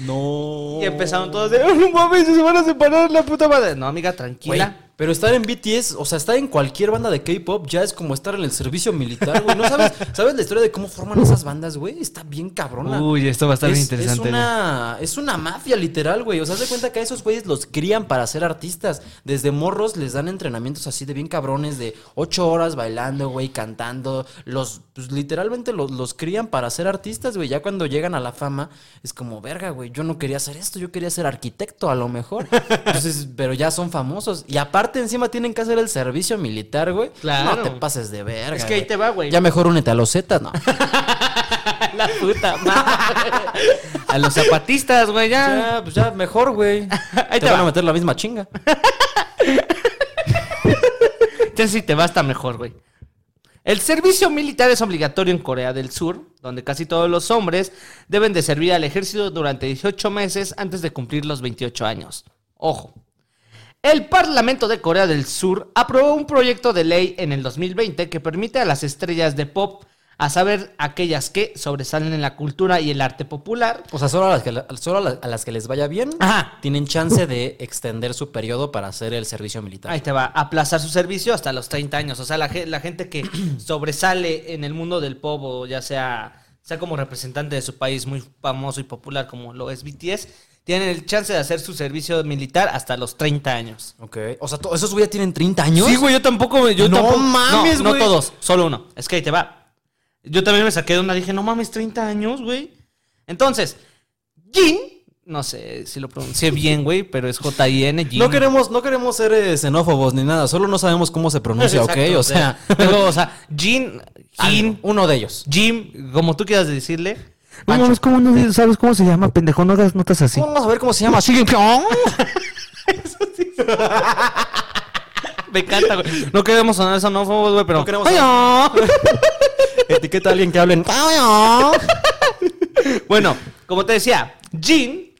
No. Y empezaron todos de, "Oh, mames, se van a separar la puta madre. No, amiga, tranquila. Pero estar en BTS, o sea, estar en cualquier banda de K-pop ya es como estar en el servicio militar, güey. ¿No sabes, sabes la historia de cómo forman esas bandas, güey? Está bien cabrona. Uy, esto va a estar es, bien interesante. Es una, es una mafia, literal, güey. O sea, haz de cuenta que a esos güeyes los crían para ser artistas. Desde morros les dan entrenamientos así de bien cabrones, de ocho horas bailando, güey, cantando. Los, pues literalmente los, los crían para ser artistas, güey. Ya cuando llegan a la fama, es como, verga, güey, yo no quería hacer esto, yo quería ser arquitecto a lo mejor. Entonces, pero ya son famosos. Y aparte, encima tienen que hacer el servicio militar, güey. Claro. No te pases de verga. Es que ahí güey. te va, güey. Ya mejor únete a los Zetas, ¿no? la puta madre. A los zapatistas, güey, ya. Ya, pues ya, mejor, güey. Ahí te te van a meter la misma chinga. Ya sí te va hasta mejor, güey. El servicio militar es obligatorio en Corea del Sur, donde casi todos los hombres deben de servir al ejército durante 18 meses antes de cumplir los 28 años. Ojo. El Parlamento de Corea del Sur aprobó un proyecto de ley en el 2020 que permite a las estrellas de pop, a saber aquellas que sobresalen en la cultura y el arte popular, O sea, solo a las que, solo a la- a las que les vaya bien, Ajá. tienen chance de extender su periodo para hacer el servicio militar. Ahí te va, aplazar su servicio hasta los 30 años. O sea, la, la gente que sobresale en el mundo del pop o ya sea, sea como representante de su país muy famoso y popular como lo es BTS, tienen el chance de hacer su servicio militar hasta los 30 años. Ok. O sea, ¿esos güey ya tienen 30 años? Sí, güey, yo tampoco, yo No tampoco. mames, no, güey. No todos, solo uno. Es que ahí te va. Yo también me saqué de una, dije, no mames, 30 años, güey. Entonces, Jin, no sé si lo pronuncié bien, güey, pero es J-I-N, Jin. No queremos, no queremos ser eh, xenófobos ni nada, solo no sabemos cómo se pronuncia, ¿ok? Exacto, O sea, pero, o sea, Jin, Jin, uno de ellos. Jim, como tú quieras decirle. No mames, ¿cómo no sabes cómo se llama, pendejo? No hagas notas así. Vamos a ver cómo se llama. Sigue Pyong. Me encanta, güey. No queremos sonar xenófobos, güey, pero. No queremos sonar- Etiqueta a alguien que hablen. Bueno, como te decía, Jin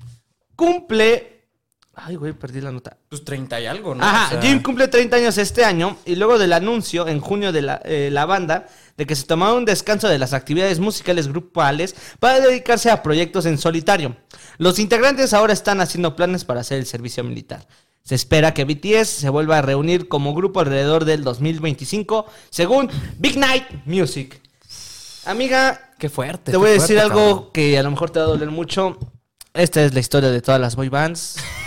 cumple. Ay, güey, perdí la nota. Pues 30 y algo, ¿no? Ajá, O sea, Jim cumple 30 años este año y luego del anuncio en junio de la, eh, la banda de que se tomaba un descanso de las actividades musicales grupales para dedicarse a proyectos en solitario. Los integrantes ahora están haciendo planes para hacer el servicio militar. Se espera que BTS se vuelva a reunir como grupo alrededor del 2025, según Big Night Music. Amiga, Qué fuerte. te voy a decir fuerte, algo cabrón. que a lo mejor te va a doler mucho. Esta es la historia de todas las boy bands.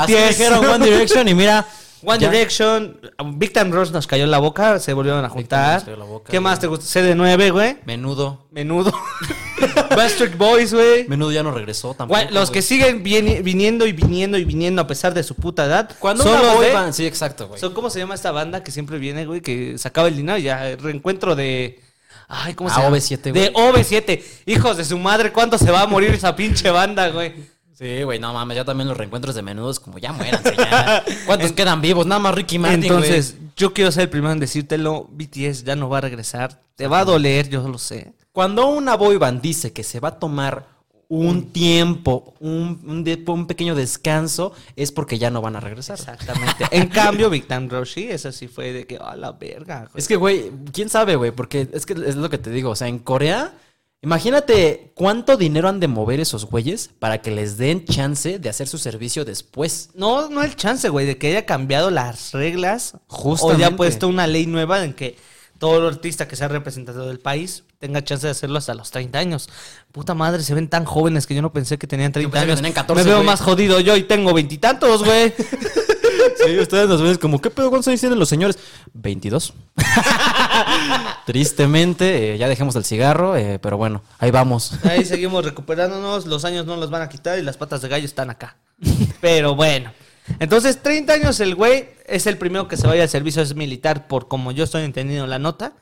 Así dijeron One Direction y mira. One ya- Direction, Big Time Rush nos cayó en la boca, se volvieron a juntar. nos cayó en la boca, ¿Qué güey. más te gusta? CD9, güey. Menudo. Menudo. Backstreet Boys, güey. Menudo ya no regresó tampoco. Güey, Los que siguen viniendo y viniendo y viniendo a pesar de su puta edad. Cuando son los de- Sí, exacto, güey. son- ¿Cómo se llama esta banda que siempre viene, güey? Que sacaba el dinero y ya, reencuentro de... Ay, ¿cómo se Ah, llama? OV7, güey. De OV7. Hijos de su madre, ¿cuándo se va a morir esa pinche banda, güey? Sí, güey, no mames, ya también los reencuentros de menudos como ya muéranse ya. ¿Cuántos quedan vivos? Nada más Ricky Martin, Entonces, yo quiero ser el primero en decírtelo. BTS ya no va a regresar. Te va a doler, yo lo sé. Cuando una boy band dice que se va a tomar un tiempo, un, un de- un pequeño descanso, es porque ya no van a regresar. Exactamente. en cambio, Big Time Rush, sí, eso sí fue de que, a la verga. güey". Es que, güey, quién sabe, güey, porque es que es lo que te digo. O sea, en Corea, imagínate cuánto dinero han de mover esos güeyes para que les den chance de hacer su servicio después. No, no el chance, güey, de que haya cambiado las reglas. O Justamente. ya puesto una ley nueva en que todo artista que sea representado del país tenga chance de hacerlo hasta los 30 años. Puta madre, se ven tan jóvenes que yo no pensé que tenían 30 pensé que años. tenían 14, Me veo más jodido yo y tengo veintitantos, güey. Sí, ustedes nos ven como, ¿qué pedo? ¿Cuántos años tienen los señores? 22. Tristemente, eh, ya dejemos el cigarro, eh, pero bueno, ahí vamos. Ahí seguimos recuperándonos, los años no los van a quitar y las patas de gallo están acá. Pero bueno. Entonces, 30 años el güey es el primero que se vaya al servicio es militar por como yo estoy entendiendo la nota.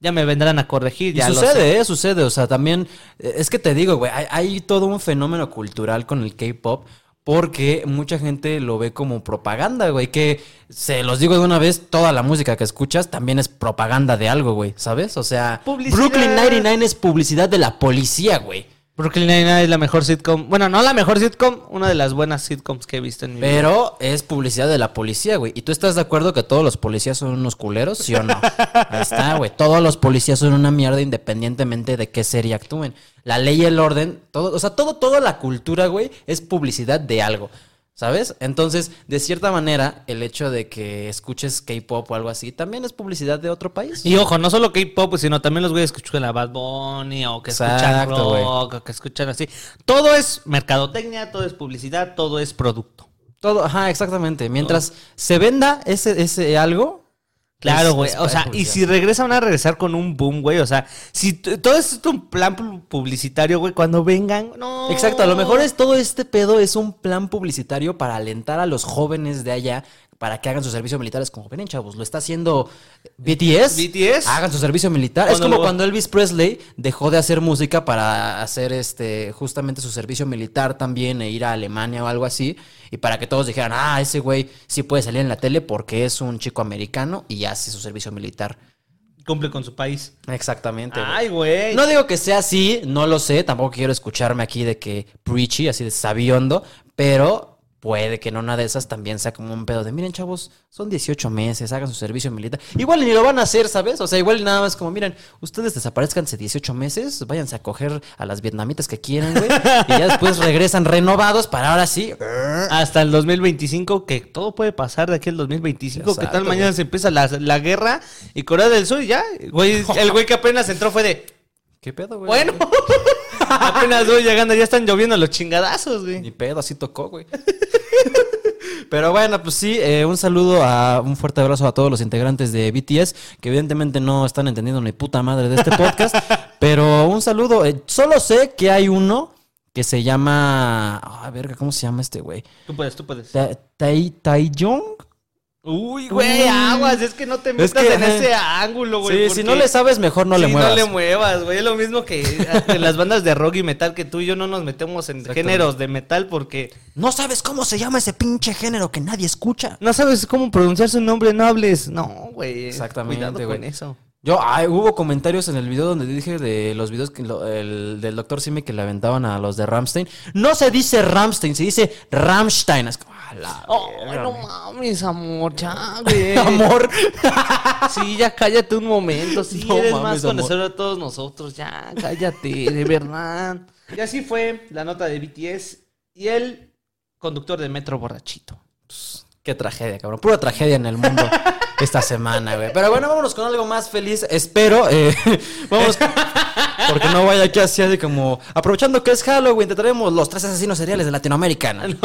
Ya me vendrán a corregir. Ya sucede, ¿eh? Sucede. O sea, también, es que te digo, güey, hay, hay todo un fenómeno cultural con el K-pop. Porque mucha gente lo ve como propaganda, güey. Que se los digo de una vez, toda la música que escuchas también es propaganda de algo, güey. ¿Sabes? O sea, Publicidad. Brooklyn 99 es publicidad de la policía, güey. Brooklyn Nine-Nine es la mejor sitcom. Bueno, no la mejor sitcom, una de las buenas sitcoms que he visto en mi vida. Pero es publicidad de la policía, güey. ¿Y tú estás de acuerdo que todos los policías son unos culeros? ¿Sí o no? Ahí está, güey. Todos los policías son una mierda independientemente de qué serie actúen. La ley y el orden, todo, o sea, todo, toda la cultura, güey, es publicidad de algo. ¿Sabes? Entonces, de cierta manera, el hecho de que escuches K-pop o algo así también es publicidad de otro país. Y ojo, no solo K-pop, sino también los güeyes que escuchan a Bad Bunny o que escuchan Exacto, rock o que escuchan así. Todo es mercadotecnia, todo es publicidad, todo es producto. Todo, ajá, exactamente. Mientras se venda ese, ese algo. Claro, güey. O sea, y si regresan van a regresar con un boom, güey. O sea, si todo esto es un plan pu- publicitario, güey, cuando vengan, no. Exacto, a lo mejor es todo este pedo es un plan publicitario para alentar a los jóvenes de allá para que hagan sus servicios militares. Como ven, chavos, lo está haciendo BTS. BTS. Hagan su servicio militar. Es como lo- cuando Elvis Presley dejó de hacer música para hacer este justamente su servicio militar también e ir a Alemania o algo así. Y para que todos dijeran, ah, ese güey sí puede salir en la tele porque es un chico americano y hace su servicio militar. Cumple con su país. Exactamente. Ay, güey. No digo que sea así, no lo sé, tampoco quiero escucharme aquí de que preachy, así de sabiondo, pero puede que en una de esas también sea como un pedo de, miren chavos, son 18 meses, hagan su servicio militar. Igual ni lo van a hacer, ¿sabes? O sea, igual nada más como, miren, ustedes desaparezcanse 18 meses, váyanse a coger a las vietnamitas que quieran, güey, y ya después regresan renovados para ahora sí. Hasta el 2025, que todo puede pasar de aquí al 2025. ¿Qué Exacto, tal mañana güey. se empieza la, la guerra y Corea del Sur y ya? Güey, el güey que apenas entró fue de. ¿Qué pedo, güey? Bueno, apenas voy llegando, ya están lloviendo los chingadazos, Ni güey. pedo, así tocó, güey. Pero bueno, pues sí, eh, un saludo a un fuerte abrazo a todos los integrantes de BTS, que evidentemente no están entendiendo ni puta madre de este podcast. pero un saludo. eh, solo sé que hay uno que se llama. Ah, verga, ¿cómo se llama este güey? Tú puedes, tú puedes. Ta- Tai Taeyong. Uy, güey, aguas, es que no te metas que, en ese ángulo, güey. Sí, si no le sabes, mejor no le muevas. no le muevas, güey. Es lo mismo que en las bandas de rock y metal que tú y yo no nos metemos en géneros de metal porque No sabes cómo se llama ese pinche género que nadie escucha. no sabes cómo pronunciar su nombre, no hables. No, güey. Exactamente, Cuidado güey. con eso. Yo, ay, hubo comentarios en el video donde dije de los videos que lo- el, del doctor Simi que le aventaban a los de Ramstein. No se dice Ramstein, se dice Rammstein. Es como, la verga. no mames, amor, ya, güey. Amor. Sí, ya cállate un momento. Sí, No eres mames, más conocedor de todos nosotros. Ya, cállate, de verdad. Y así fue la nota de BTS y el conductor de Metro borrachito. Qué tragedia, cabrón. Pura tragedia en el mundo esta semana, güey. Pero bueno, vámonos con algo más feliz. Espero. eh, vamos. Porque no vaya aquí así de como. Aprovechando que es Halloween, te traemos los tres asesinos seriales de Latinoamérica. ¿no?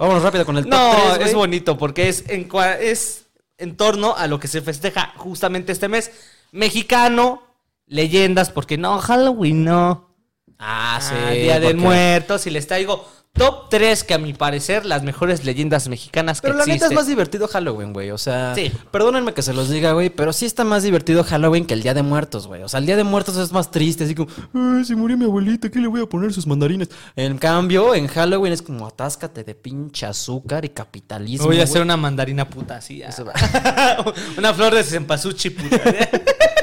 Vámonos rápido con el top No, tres, güey. es bonito porque es en, cua- es en torno a lo que se festeja justamente este mes. Mexicano, leyendas, porque no, Halloween no. Ah, sí. Ah, Día de porque- Muertos y les traigo top 3 que a mi parecer las mejores leyendas mexicanas que Pero la neta es existen. más divertido Halloween, güey. O sea, Sí. perdónenme que se los diga, güey, pero sí está más divertido Halloween que el Día de Muertos, güey. O sea, el Día de Muertos es más triste, así como, ay, se murió mi abuelita, ¿qué le voy a poner sus mandarines? En cambio, en Halloween es como, atáscate de pinche azúcar y capitalismo. Voy a güey. hacer una mandarina puta así. va. una flor de cempasúchil puta.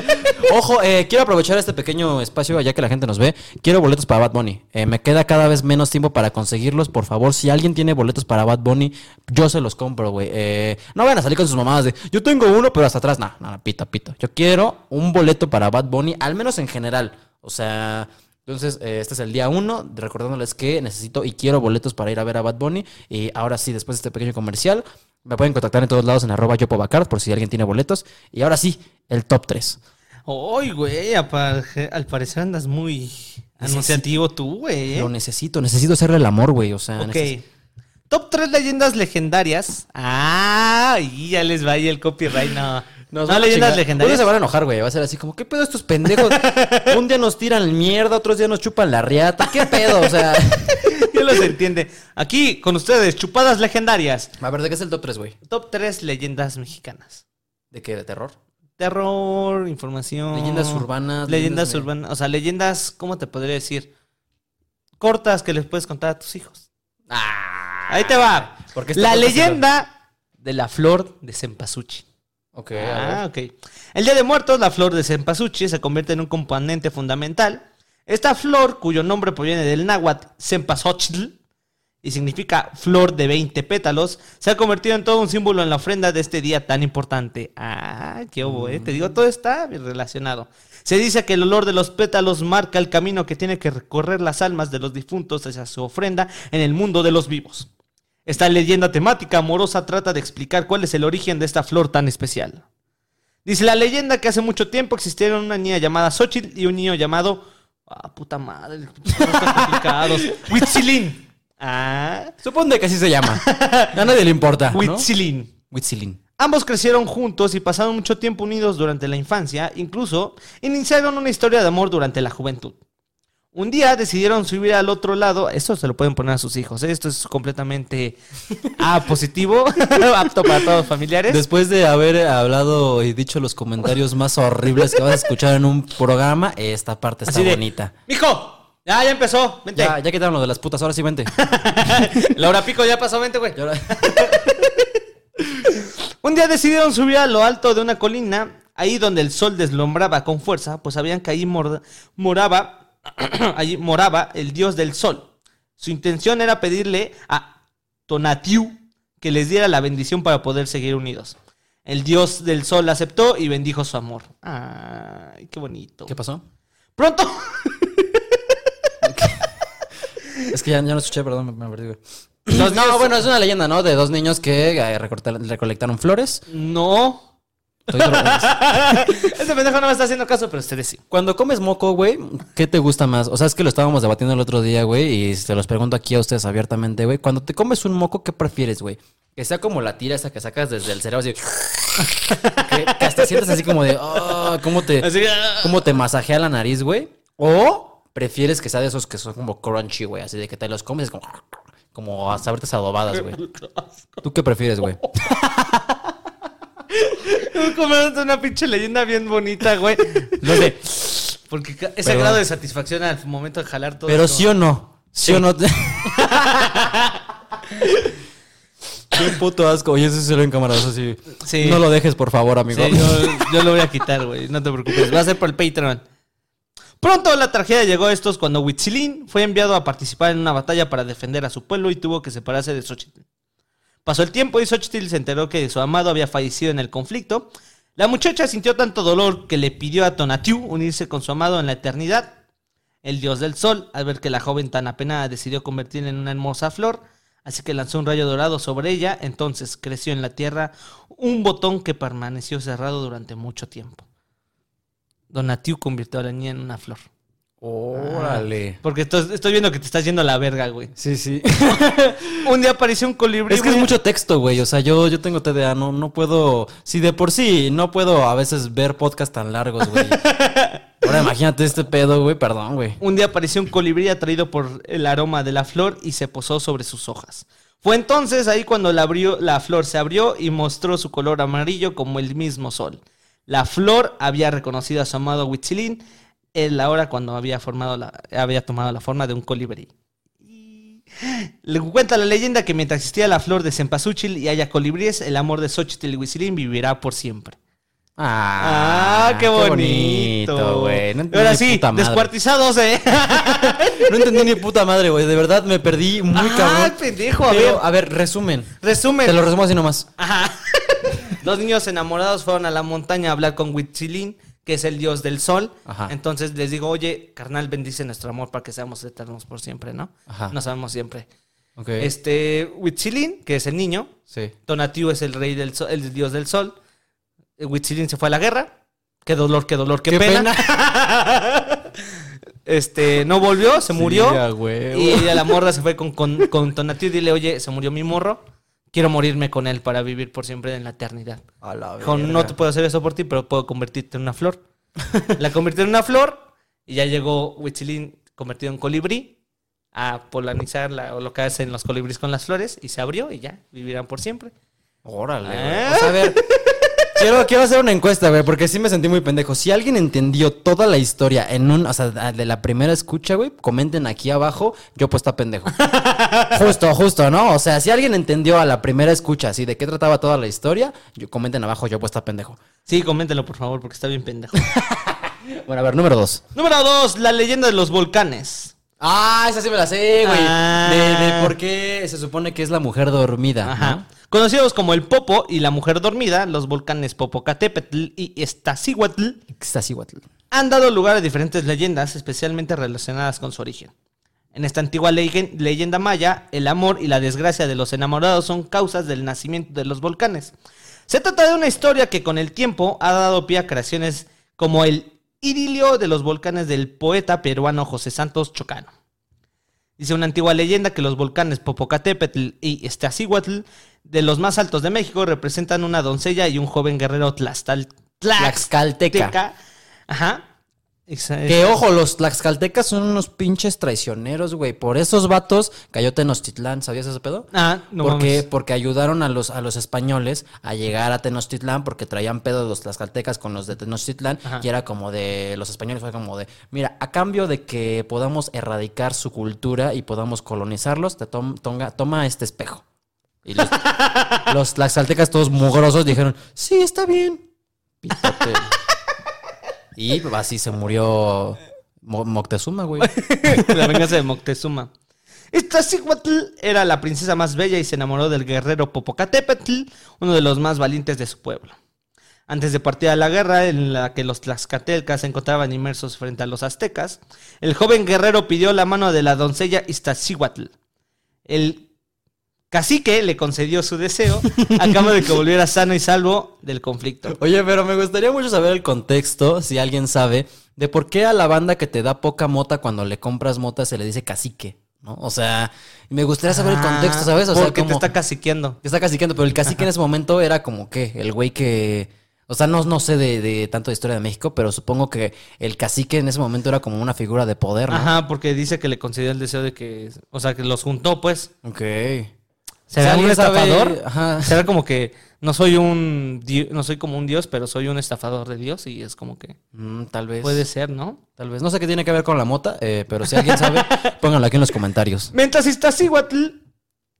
Ojo, eh, quiero aprovechar este pequeño espacio, ya que la gente nos ve. Quiero boletos para Bad Bunny. Eh, me queda cada vez menos tiempo para conseguirlos. Por favor, si alguien tiene boletos para Bad Bunny, yo se los compro, güey. Eh, no vayan a salir con sus mamadas de yo tengo uno, pero hasta atrás. No, no, pita, pita. Yo quiero un boleto para Bad Bunny, al menos en general. O sea. Entonces, eh, este es el día uno, recordándoles que necesito y quiero boletos para ir a ver a Bad Bunny. Y ahora sí, después de este pequeño comercial, Me pueden contactar en todos lados en arroba yopobacard por si alguien tiene boletos. Y ahora sí, el top 3. Ay, güey, al parecer andas muy anunciativo tú, güey. ¿eh? Lo necesito, necesito hacerle el amor, güey. O sea, Ok. Top 3 leyendas legendarias. Ah, y ya les va ahí el copyright. No, Nos no leyendas legendarias. se van a enojar, güey. Va a ser así como, ¿qué pedo estos pendejos? Un día nos tiran mierda, otros días nos chupan la riata. ¿Qué pedo? O sea. Ya los entiende. Aquí con ustedes, chupadas legendarias. A ver, ¿de qué es el top 3, güey? Top 3 leyendas mexicanas. ¿De qué? ¿De terror? Terror, información. Leyendas urbanas. Leyendas urbanas. O sea, leyendas, ¿cómo te podría decir? Cortas que les puedes contar a tus hijos. Ah. Ahí te va. Porque La leyenda de la flor de cempasúchil. Ok, Ah, ok. El Día de Muertos, la flor de cempasúchil se convierte en un componente fundamental. Esta flor, cuyo nombre proviene del náhuatl cempasúchil y significa flor de 20 pétalos, se ha convertido en todo un símbolo en la ofrenda de este día tan importante. Ah, qué obo, eh. Te digo, todo está relacionado. Se dice que el olor de los pétalos marca el camino que tiene que recorrer las almas de los difuntos hacia su ofrenda en el mundo de los vivos. Esta leyenda temática amorosa trata de explicar cuál es el origen de esta flor tan especial. Dice la leyenda que hace mucho tiempo existieron una niña llamada Xochitl y un niño llamado. Ah, puta madre, complicados. Huitzilín. Ah, Supone que así se llama. A nadie le importa. ¿no? Huitzilín. Huitzilín. Ambos crecieron juntos y pasaron mucho tiempo unidos durante la infancia, incluso iniciaron una historia de amor durante la juventud. Un día decidieron subir al otro lado, esto se lo pueden poner a sus hijos, ¿eh? esto es completamente A positivo, apto para todos los familiares. Después de haber hablado y dicho los comentarios más horribles que vas a escuchar en un programa, esta parte está Así de, bonita. Mijo, ya, ya empezó, vente. Ya, ya quitaron lo de las putas, ahora sí vente. Laura Pico ya pasó, vente, güey. Un día decidieron subir a lo alto de una colina, ahí donde el sol deslumbraba con fuerza, pues sabían que mor- moraba, allí moraba el dios del sol. Su intención era pedirle a Tonatiu que les diera la bendición para poder seguir unidos. El dios del sol aceptó y bendijo su amor. Ay, qué bonito. ¿Qué pasó? Pronto. Es que ya, ya no escuché, perdón, me, me perdí. güey. Los no, bueno, es una leyenda, ¿no? De dos niños que eh, recorta- recolectaron flores. No. Estoy Este pendejo no me está haciendo caso, pero ustedes sí. Cuando comes moco, güey, ¿qué te gusta más? O sea, es que lo estábamos debatiendo el otro día, güey, y se los pregunto aquí a ustedes abiertamente, güey. Cuando te comes un moco, ¿qué prefieres, güey? Que sea como la tira esa que sacas desde el cerebro, así. que, que hasta sientes así como de, oh, ¿cómo te, Así, ah. cómo te masajea la nariz, güey? O prefieres que sea de esos que son como crunchy, güey, así de que te los comes, es como, como a saberte adobadas, güey. ¿Tú qué prefieres, güey? Comiéndote una pinche leyenda bien bonita, güey. Lo de. Porque ese Pero- grado de satisfacción al momento de jalar todo. Pero sí o no. Sí, o no. Qué puto asco. Oye, eso se lo en cámara. Eso sí. Sí. No lo dejes, por favor, amigo. Sí, yo, yo lo voy a quitar, güey. No te preocupes. Va a ser por el Patreon. Pronto la tragedia llegó a estos cuando Huitzilín fue enviado a participar en una batalla para defender a su pueblo y tuvo que separarse de Xochitl. Pasó el tiempo y Xochitl se enteró que su amado había fallecido en el conflicto. La muchacha sintió tanto dolor que le pidió a Tonatiuh unirse con su amado en la eternidad. El dios del sol, al ver que la joven tan apenada decidió convertirla en una hermosa flor, así que lanzó un rayo dorado sobre ella, entonces creció en la tierra un botón que permaneció cerrado durante mucho tiempo. Donatiu convirtió a la niña en una flor. Órale. Porque estoy, estoy viendo que te estás yendo a la verga, güey. Sí, sí. Un día apareció un colibrí. Es que es mucho texto, güey. O sea, yo, yo tengo TDA, no, no puedo. Si de por sí no puedo a veces ver podcasts tan largos, güey. Ahora imagínate este pedo, güey. Perdón, güey. Un día apareció un colibrí atraído por el aroma de la flor y se posó sobre sus hojas. Fue entonces ahí cuando la, abrió- la flor se abrió y mostró su color amarillo como el mismo sol. La flor había reconocido a su amado Huitzilín en la hora cuando había, formado la, había tomado la forma de un colibrí. Le cuenta la leyenda que mientras existía la flor de Cempasúchil y haya colibríes, el amor de Xochitl y Huitzilín vivirá por siempre. Ah, qué bonito, güey. No Ahora sí, descuartizados, eh. No entendí ni puta madre, güey. De verdad me perdí muy Ah, cabrón. pendejo, a Pero, ver. a ver, resumen. Resumen. Te lo resumo así nomás. Ajá. Dos niños enamorados fueron a la montaña a hablar con Huitzilín, que es el dios del sol. Ajá. Entonces les digo, oye, carnal, bendice nuestro amor para que seamos eternos por siempre, ¿no? Ajá. No sabemos siempre. Ok. Este, Huitzilin, que es el niño, Sí. Tonatiuh es el rey del sol, el dios del sol. Huitzilin se fue a la guerra. Qué dolor, qué dolor, qué, Qué pena. este, no volvió, se murió. Sí, a huevo. y a la morra se fue con, con, con Tonatiuh y dile, oye, se murió mi morro. Quiero morirme con él para vivir por siempre en la eternidad. A la Dijo, no te puedo hacer eso por ti, pero puedo convertirte en una flor. la convirtió en una flor y ya llegó Huitzilin convertido en colibrí a polinizar la- o lo que hacen los colibríes con las flores y se abrió y ya vivirán por siempre. Órale. ¿Eh? O sea, a ver. Quiero, quiero hacer una encuesta, güey, porque sí me sentí muy pendejo. Si alguien entendió toda la historia en un, o sea, de la primera escucha, güey, comenten aquí abajo, yo pues está pendejo. justo, justo, ¿no? O sea, si alguien entendió a la primera escucha, así de qué trataba toda la historia, yo, comenten abajo, yo pues está pendejo. Sí, coméntenlo por favor porque está bien pendejo. Bueno, a ver, número dos. Número dos, la leyenda de los volcanes. Ah, esa sí me la sé, güey. Ah. De, de por qué se supone que es la mujer dormida. Ajá. Conocidos como el Popo y la mujer dormida, los volcanes Popocatépetl y Iztaccíhuatl han dado lugar a diferentes leyendas, especialmente relacionadas con su origen. En esta antigua ley- leyenda maya, el amor y la desgracia de los enamorados son causas del nacimiento de los volcanes. Se trata de una historia que con el tiempo ha dado pie a creaciones como el idilio de los volcanes del poeta peruano José Santos Chocano. Dice una antigua leyenda que los volcanes Popocatépetl y Iztaccíhuatl, de los más altos de México, representan una doncella y un joven guerrero tlaxtal- Tlaxcalteca. tlaxcalteca. Ajá. Que ojo, los tlaxcaltecas son unos pinches traicioneros, güey. Por esos vatos cayó Tenochtitlán, ¿sabías ese pedo? Ah, no porque, mames. porque ayudaron a los, a los españoles a llegar a Tenochtitlán porque traían pedo los tlaxcaltecas con los de Tenochtitlán Ajá. y era como de, los españoles fue como de, mira, a cambio de que podamos erradicar su cultura y podamos colonizarlos, te tom- tonga- toma este espejo. Y los, los todos mugrosos dijeron, sí, está bien. Y así se murió Mo- Moctezuma, güey. la venganza de Moctezuma. Iztaccíhuatl era la princesa más bella y se enamoró del guerrero Popocatépetl, uno de los más valientes de su pueblo. Antes de partir a la guerra en la que los tlaxcaltecas se encontraban inmersos frente a los aztecas, el joven guerrero pidió la mano de la doncella Iztaccíhuatl. El cacique le concedió su deseo a cambio de que volviera sano y salvo del conflicto. Oye, pero me gustaría mucho saber el contexto, si alguien sabe, de por qué a la banda que te da poca mota cuando le compras mota se le dice cacique, ¿no? O sea, me gustaría saber el contexto, ¿sabes? O sea, Ah, Porque te como- está caciqueando. que está caciqueando, pero el cacique en ese momento era como que el güey que... O sea, no, no sé de, de tanto de historia de México, pero supongo que el cacique en ese momento era como una figura de poder, ¿no? Ajá, porque dice que le concedió el deseo de que, o sea, que los juntó, pues. Ok. ¿Será un sabe- estafador? Será como que no soy un di- no soy como un dios, pero soy un estafador de Dios y es como que Mm, tal vez. puede ser, ¿no? Tal vez. No sé qué tiene que ver con la mota, eh, pero si alguien sabe, pónganlo aquí en los comentarios. Mientras Iztaccíhuatl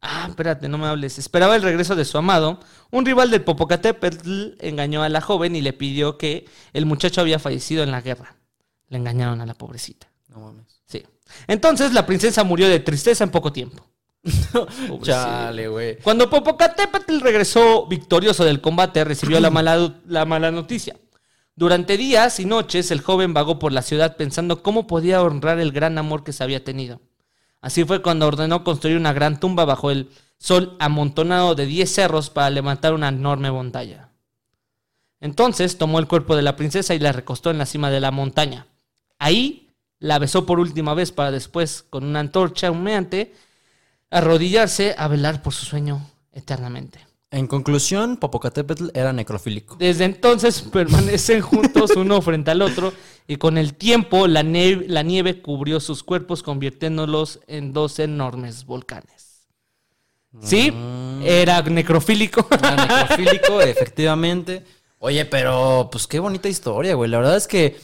Ah, espérate, no me hables. Esperaba el regreso de su amado. Un rival del Popocatépetl engañó a la joven y le pidió que el muchacho había fallecido en la guerra. Le engañaron a la pobrecita. No mames. Sí. Entonces la princesa murió de tristeza en poco tiempo. Pobrecita. Chale, güey. Cuando Popocatépetl regresó victorioso del combate, recibió la mala, la mala noticia. Durante días y noches, el joven vagó por la ciudad pensando cómo podía honrar el gran amor que se había tenido. Así fue cuando ordenó construir una gran tumba bajo el sol amontonado de 10 cerros para levantar una enorme montaña. Entonces tomó el cuerpo de la princesa y la recostó en la cima de la montaña. Ahí la besó por última vez para después, con una antorcha humeante, arrodillarse a velar por su sueño eternamente. En conclusión, Popocatépetl era necrofílico. Desde entonces permanecen juntos uno frente al otro y con el tiempo la, nieve, la nieve cubrió sus cuerpos convirtiéndolos en dos enormes volcanes. Sí, era necrofílico. Era necrofílico, efectivamente. Oye, pero pues qué bonita historia, güey. La verdad es que,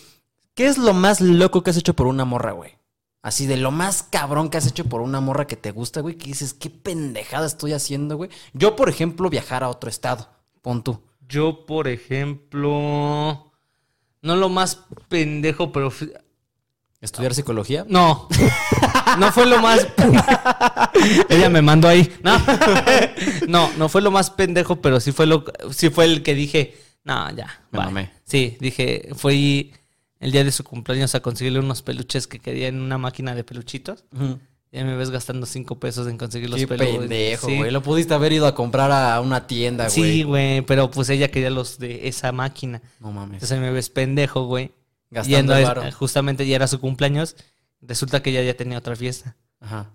¿qué es lo más loco que has hecho por una morra, güey? Así de lo más cabrón que has hecho por una morra que te gusta, güey, que dices, qué pendejada estoy haciendo, güey. Yo, por ejemplo, viajar a otro estado. Pon tú. Yo, por ejemplo, no lo más pendejo, pero... Estudiar psicología. No, no fue lo más... Ella me mandó ahí. No. no, no fue lo más pendejo, pero sí fue, lo, sí fue el que dije, no, ya. Me bye". mamé. Sí, dije, fui el día de su cumpleaños a conseguirle unos peluches que quería en una máquina de peluchitos. Ujú. Ya me ves gastando cinco pesos en conseguir los Qué pelos. pendejo, Sí. güey. Lo pudiste haber ido a comprar a una tienda, güey. Sí, güey, pero pues ella quería los de esa máquina. No mames. Entonces me ves pendejo, güey. Gastando Yendo a- justamente ya era su cumpleaños. Resulta que ella ya tenía otra fiesta. Ajá.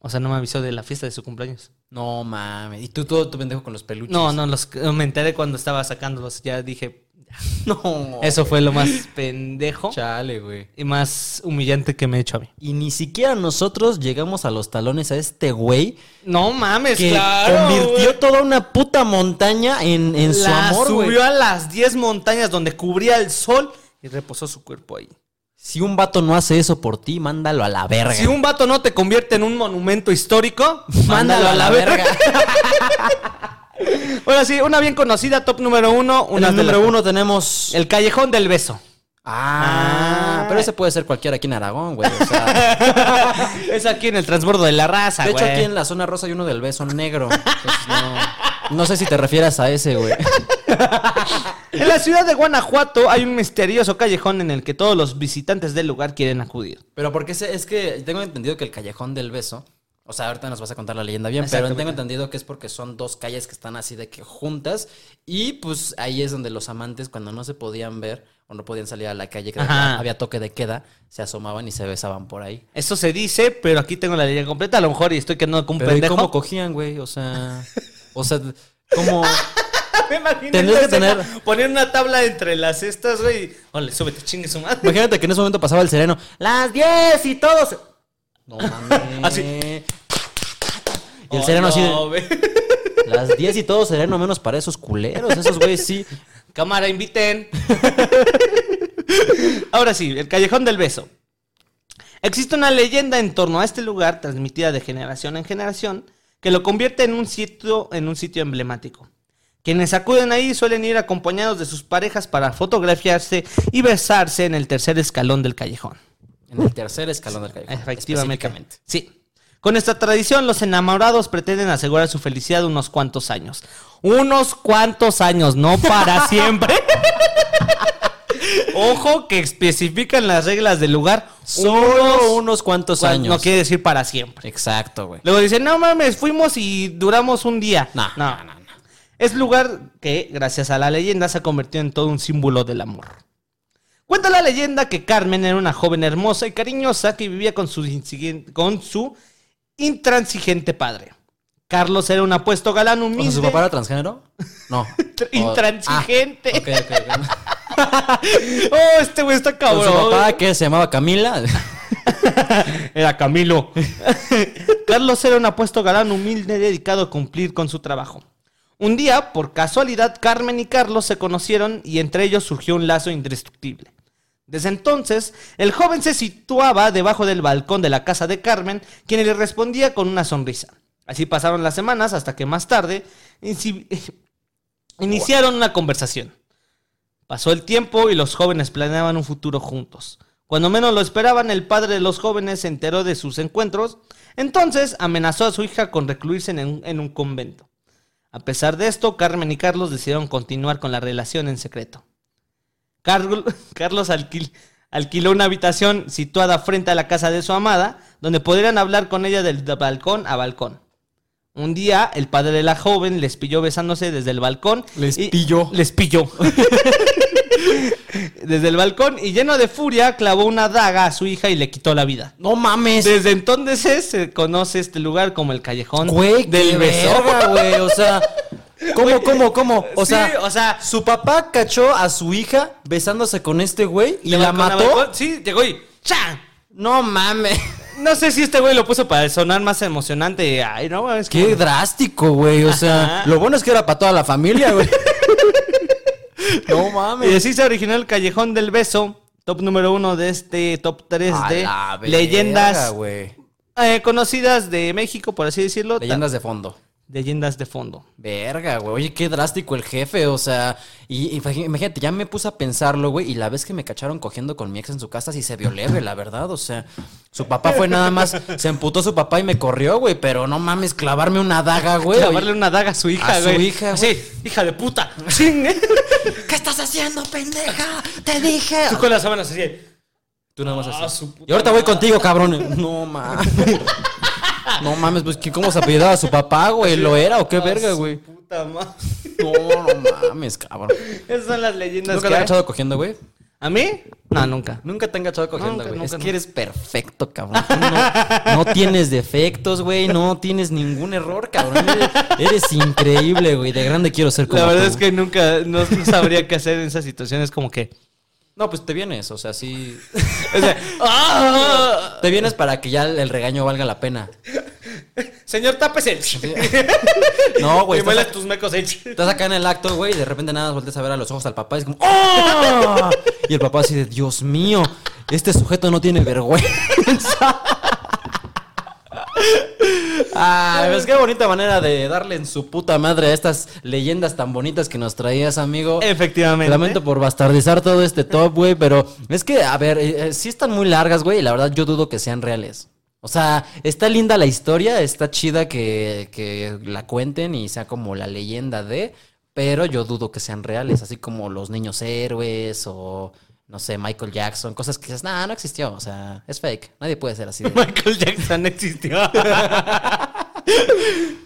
O sea, no me avisó de la fiesta de su cumpleaños. No mames. Y tú todo tu pendejo con los peluches. No, no, los, me enteré cuando estaba sacándolos. Ya dije, No. eso fue lo más pendejo Chale, güey. y más humillante que me he hecho a mí. Y ni siquiera nosotros llegamos a los talones a este güey No mames, que claro. convirtió toda una puta montaña en, en su amor, güey. subió a las 10 montañas donde cubría el sol y reposó su cuerpo ahí. Si un vato no hace eso por ti, mándalo a la verga. Si un vato no te convierte en un monumento histórico, Mándalo a la verga. Ahora sí, una bien conocida, top número uno. Una el la- número uno tenemos. El Callejón del Beso. Ah, Ah. pero ese puede ser cualquiera aquí en Aragón, güey. O sea, es aquí en el transbordo de la raza, de hecho, güey. aquí en la zona rosa hay uno del beso negro. Entonces, no, no sé si te refieras a ese, güey. En la ciudad de Guanajuato hay un misterioso callejón en el que todos los visitantes del lugar quieren acudir. Pero porque es, es que tengo entendido que el callejón del beso. O sea, ahorita nos vas a contar la leyenda bien, pero tengo entendido que es porque son dos calles que están así de que juntas. Y pues ahí es donde los amantes, cuando no se podían ver o no podían salir a la calle, que Ajá. había toque de queda, se asomaban y se besaban por ahí. Eso se dice, pero aquí tengo la leyenda completa. A lo mejor y estoy quedando como un Pero ¿y pendejo. cómo cogían, güey? O sea, o sea, ¿cómo? Me imagino Tendrías que tener- Poner una tabla entre las estas, güey. Ole, súbete, chingue su madre. Imagínate que en ese momento pasaba el sereno. Las 10 y todos. No mames. Así. Y el sereno así de, Oh, No. Las 10 y todo sereno, menos para esos culeros. Esos güeyes sí. Cámara, inviten. Ahora sí, el Callejón del Beso. Existe una leyenda en torno a este lugar, transmitida de generación en generación, que lo convierte en un sitio, en un sitio emblemático. Quienes acuden ahí suelen ir acompañados de sus parejas para fotografiarse y besarse en el tercer escalón del callejón. En el tercer escalón del callejón. Efectivamente. Sí. Con esta tradición, los enamorados pretenden asegurar su felicidad unos cuantos años. Unos cuantos años, no para siempre. Ojo que especifican las reglas del lugar. Solo unos cuantos cuan- años. No quiere decir para siempre. Exacto, güey. Luego dicen, no mames, fuimos y duramos un día. No, no, no, no. Es lugar que, gracias a la leyenda, se ha convertido en todo un símbolo del amor. Cuenta la leyenda que Carmen era una joven hermosa y cariñosa que vivía con su, con su intransigente padre. Carlos era un apuesto galán O humilde. sea, ¿Su papá era transgénero? No. O- Intransigente. Ah, ok, ok, ok. Oh, este güey está ¿Con cabrón. su papá que se llamaba Camila? Era Camilo. Carlos era un apuesto galán humilde dedicado a cumplir con su trabajo. Un día, por casualidad, Carmen y Carlos se conocieron y entre ellos surgió un lazo indestructible. Desde entonces, el joven se situaba debajo del balcón de la casa de Carmen, quien le respondía con una sonrisa. Así pasaron las semanas hasta que más tarde iniciaron una conversación. Pasó el tiempo y los jóvenes planeaban un futuro juntos. Cuando menos lo esperaban, el padre de los jóvenes se enteró de sus encuentros, entonces amenazó a su hija con recluirse en en un convento. A pesar de esto, Carmen y Carlos decidieron continuar con la relación en secreto. Carl- Carlos alquil- alquiló una habitación situada frente a la casa de su amada, donde podrían hablar con ella del balcón a balcón. Un día, el padre de la joven les pilló besándose desde el balcón. Les y- pilló. Les pilló. desde el balcón y lleno de furia clavó una daga a su hija y le quitó la vida. No mames. Desde entonces se conoce este lugar como el callejón Güey, del qué beso. verga, güey. O sea, ¿cómo, cómo, cómo? O Sí, sea, o sea, su papá cachó a su hija besándose con este güey y la mató. Sí, llegó y ¡chan! No mames. No sé si este güey lo puso para sonar más emocionante. Ay, no, es que Qué drástico, güey. O sea, Ajá. lo bueno es que era para toda la familia, güey. no Y mames. así se originó el Callejón del Beso, top número uno de este top 3 A de la verga, leyendas güey. eh, conocidas de México, por así decirlo. Leyendas de fondo. Leyendas de fondo. Verga, güey. Oye, qué drástico el jefe. O sea, y, imagínate, ya me puse a pensarlo, güey. Y la vez que me cacharon cogiendo con mi ex en su casa, sí se vio leve, la verdad. O sea, su papá fue nada más, se emputó su papá y me corrió, güey. Pero no mames, clavarme una daga, güey. Clavarle una daga a su hija, A su güey. hija, Sí, hija de puta. ¿Qué estás haciendo, pendeja? Te dije. Tú con las sábanas así. Tú nada más Ah, así. puta Y ahorita voy contigo, cabrón. No mames. No mames, pues ¿qué- ¿cómo se apellidaba su papá, güey? ¿Lo era o qué verga, güey? Puta madre. No, no mames, cabrón. Esas son las leyendas ¿Nunca que te has hay. echado cogiendo, güey? ¿A mí? No, nunca. Nunca te han agachado cogiendo, Nunca, güey. nunca, Es que nunca. eres perfecto, cabrón. Tú no, no tienes defectos, güey. No tienes ningún error, cabrón. Eres, eres increíble, güey. De grande quiero ser como La verdad tú. es que nunca, no, no sabría qué hacer en esas situaciones, como que... No, pues te vienes, o sea, sí. O sea, ¡ah! Te vienes para que ya el regaño valga la pena. Señor, tápese. No, güey. Y Estás, tus mecos ahí. estás acá en el acto, güey, y de repente nada más volteas a ver a los ojos al papá y es como ¡Oh! Y el papá así de, Dios mío, este sujeto no tiene vergüenza. Ay, pues qué bonita manera de darle en su puta madre a estas leyendas tan bonitas que nos traías, amigo. Efectivamente. Lamento por bastardizar todo este top, güey, pero es que, a ver, eh, eh, sí están muy largas, güey, y la verdad yo dudo que sean reales. O sea, está linda la historia, está chida que, que la cuenten y sea como la leyenda de, pero yo dudo que sean reales, así como los niños héroes o, no sé, Michael Jackson, cosas que dices, nah, no existió, o sea, es fake, nadie puede ser así. de- Michael Jackson existió.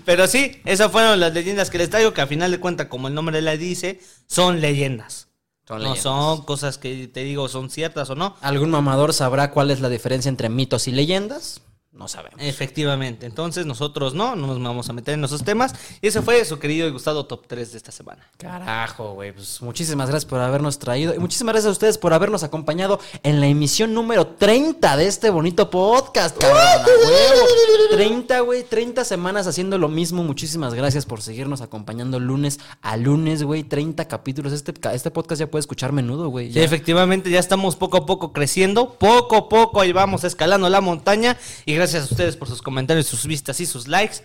Pero sí, esas fueron las leyendas que les traigo, que a final de cuentas, como el nombre le dice, son leyendas. Son no leyendas. son cosas que te digo son ciertas o no. ¿Algún mamador sabrá cuál es la diferencia entre mitos y leyendas? No sabemos. Efectivamente. Entonces nosotros no, no nos vamos a meter en esos temas. Y ese fue su querido y gustado top 3 de esta semana. Carajo, güey. Pues muchísimas gracias por habernos traído. Y muchísimas gracias a ustedes por habernos acompañado en la emisión número 30 de este bonito podcast, cabrón. huevo. 30, güey. 30 semanas haciendo lo mismo. Muchísimas gracias por seguirnos acompañando lunes a lunes, güey. 30 capítulos. Este, este podcast ya puede escuchar menudo, güey. Sí, efectivamente, ya estamos poco a poco creciendo. Poco a poco ahí vamos escalando la montaña. Y gracias a ustedes por sus comentarios, sus vistas y sus likes.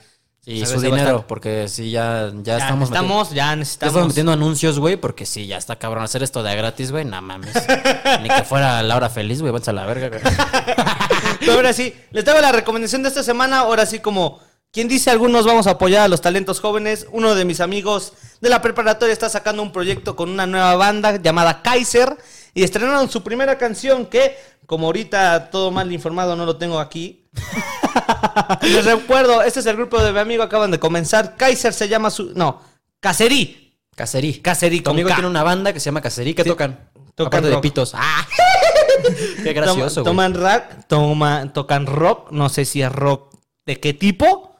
Y su dinero, bastante. porque sí, ya, ya, Ya estamos. estamos, ya Ya necesitamos. estamos metiendo anuncios, güey, porque sí, ya está cabrón hacer esto de gratis, güey. No mames. Ni que fuera la hora feliz, güey. Váyanse a la verga, güey. Pero ahora sí, les traigo la recomendación de esta semana. Ahora sí, como quien dice, algunos vamos a apoyar a los talentos jóvenes. Uno de mis amigos de la preparatoria está sacando un proyecto con una nueva banda llamada Kaiser. Y estrenaron su primera canción que, como ahorita todo mal informado, no lo tengo aquí. Les recuerdo, este es el grupo de mi amigo, acaban de comenzar. Kaiser se llama su... No, Cacerí. Cacerí. Cacerí Tu con amigo K. tiene una banda que se llama Cacerí. ¿Qué Sí. tocan? Tocan Aparte de rock. pitos. ¡Ah! Qué gracioso, Toma- güey. Toman rap, toma, tocan rock. No sé si es rock de qué tipo,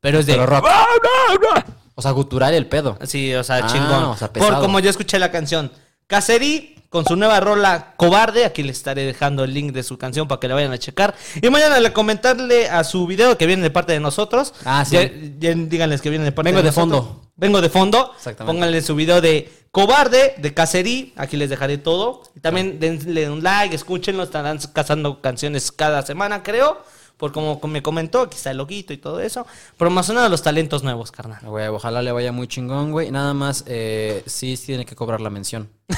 pero es de... Pero rock. O sea, gutural el pedo. Sí, o sea, Ah, chingón. o sea, Por como yo escuché la canción. Cacerí, con su nueva rola Cobarde, aquí les estaré dejando el link de su canción para que la vayan a checar. Y mañana le comentarle a su video que viene de parte de nosotros. Ah, sí. Ya- ya díganles que viene de parte Vengo de de nosotros. fondo. Vengo de fondo. Exactamente. Pónganle su video de Cobarde, de Cacerí. Aquí les dejaré todo. Y también denle un like, escúchenlo. Estarán cazando canciones cada semana, creo. Por como me comentó, aquí está el loguito y todo eso. Promocionando los talentos nuevos, carnal. Güey, ojalá le vaya muy chingón, güey. Nada más, eh, sí, sí tiene que cobrar la mención.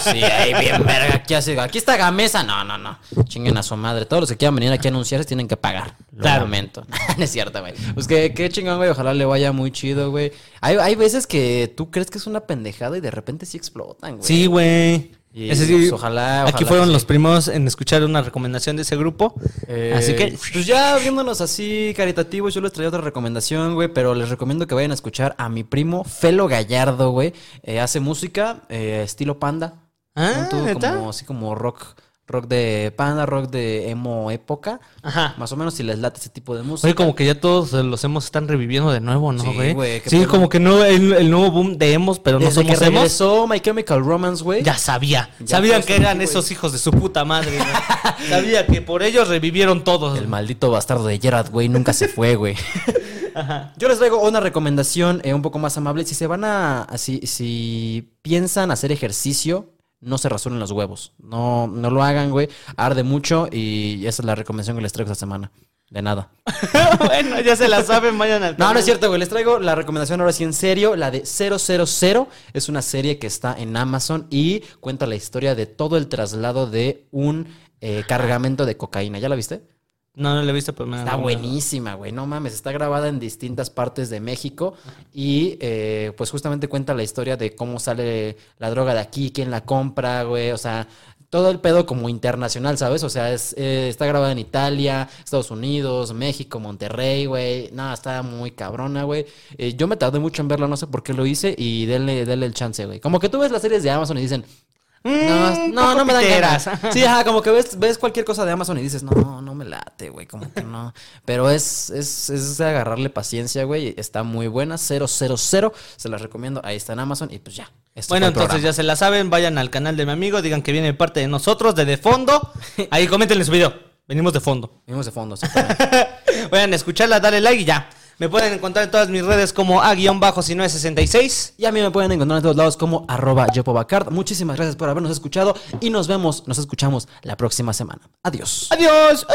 sí, ahí bien verga. ¿Qué hace? Aquí está Gamesa. No, no, no. Chinguen a su madre. Todos los que quieran venir aquí a anunciarse tienen que pagar. Lo Claro. lamento. no es cierto, güey. Pues que, qué chingón, güey. Ojalá le vaya muy chido, güey. Hay, hay veces que tú crees que es una pendejada y de repente sí explotan, güey. Sí, güey. Y, Ese sí, pues, ojalá, Aquí ojalá fueron los sí. primeros en escuchar una recomendación de ese grupo. Eh, Así que, Pues ya viéndonos así caritativos, yo les traía otra recomendación, güey, pero les recomiendo que vayan a escuchar a mi primo Felo Gallardo, güey. Eh, hace música eh, estilo panda. Ah, como así como rock, rock de panda, rock de emo época. Ajá. Más o menos si les late ese tipo de música. Oye, como que ya todos los hemos están reviviendo de nuevo, ¿no, Sí, güey? güey, qué Sí, como que no, el, el nuevo boom de emos, pero no Desde que somos emos. regresó My Chemical Romance, güey. Ya sabía. Ya Sabían que eran güey. esos hijos de su puta madre. güey. Sabía que por ellos revivieron todos. El maldito bastardo de Gerard, güey, nunca se fue, güey. Yo les traigo una recomendación eh, un poco más amable. Si se van a. a- si, si piensan hacer ejercicio, no se rasuren los huevos. No, no lo hagan, güey. Arde mucho y esa es la recomendación que les traigo esta semana. De nada. bueno, ya se la saben, vayan al No, no es cierto, güey. Les traigo la recomendación ahora sí en serio. La de 000. Es una serie que está en Amazon y cuenta la historia de todo el traslado de un eh, cargamento de cocaína. ¿Ya la viste? No, no lo he visto, pero me Está buenísima, güey. No mames, está grabada en distintas partes de México y eh, pues justamente cuenta la historia de cómo sale la droga de aquí, quién la compra, güey. O sea, todo el pedo como internacional, ¿sabes? O sea, es, eh, está grabada en Italia, Estados Unidos, México, Monterrey, güey. Nada, está muy cabrona, güey. Eh, yo me tardé mucho en verla, no sé por qué lo hice y denle, denle el chance, güey. Como que tú ves las series de Amazon y dicen, no, Mm, no, no me dan ganas. Sí, ajá, como que ves, ves cualquier cosa de Amazon y dices, no, no me late, güey, como que no. Pero es, es, es agarrarle paciencia, güey. Está muy buena, 000. Se las recomiendo. Ahí está en Amazon y pues ya. Este Bueno, entonces programa. ya se la saben, vayan al canal de mi amigo, digan que viene parte de nosotros, de De Fondo. Ahí coméntenle su video. Venimos de fondo. Vimos de fondo, exactamente. Vayan a escucharla, dale like y ya. Me pueden encontrar en todas mis redes como a-si966. Y a mí me pueden encontrar en todos lados como arroba Yopobacard. Muchísimas gracias por habernos escuchado y nos vemos, nos escuchamos la próxima semana. Adiós. Adiós.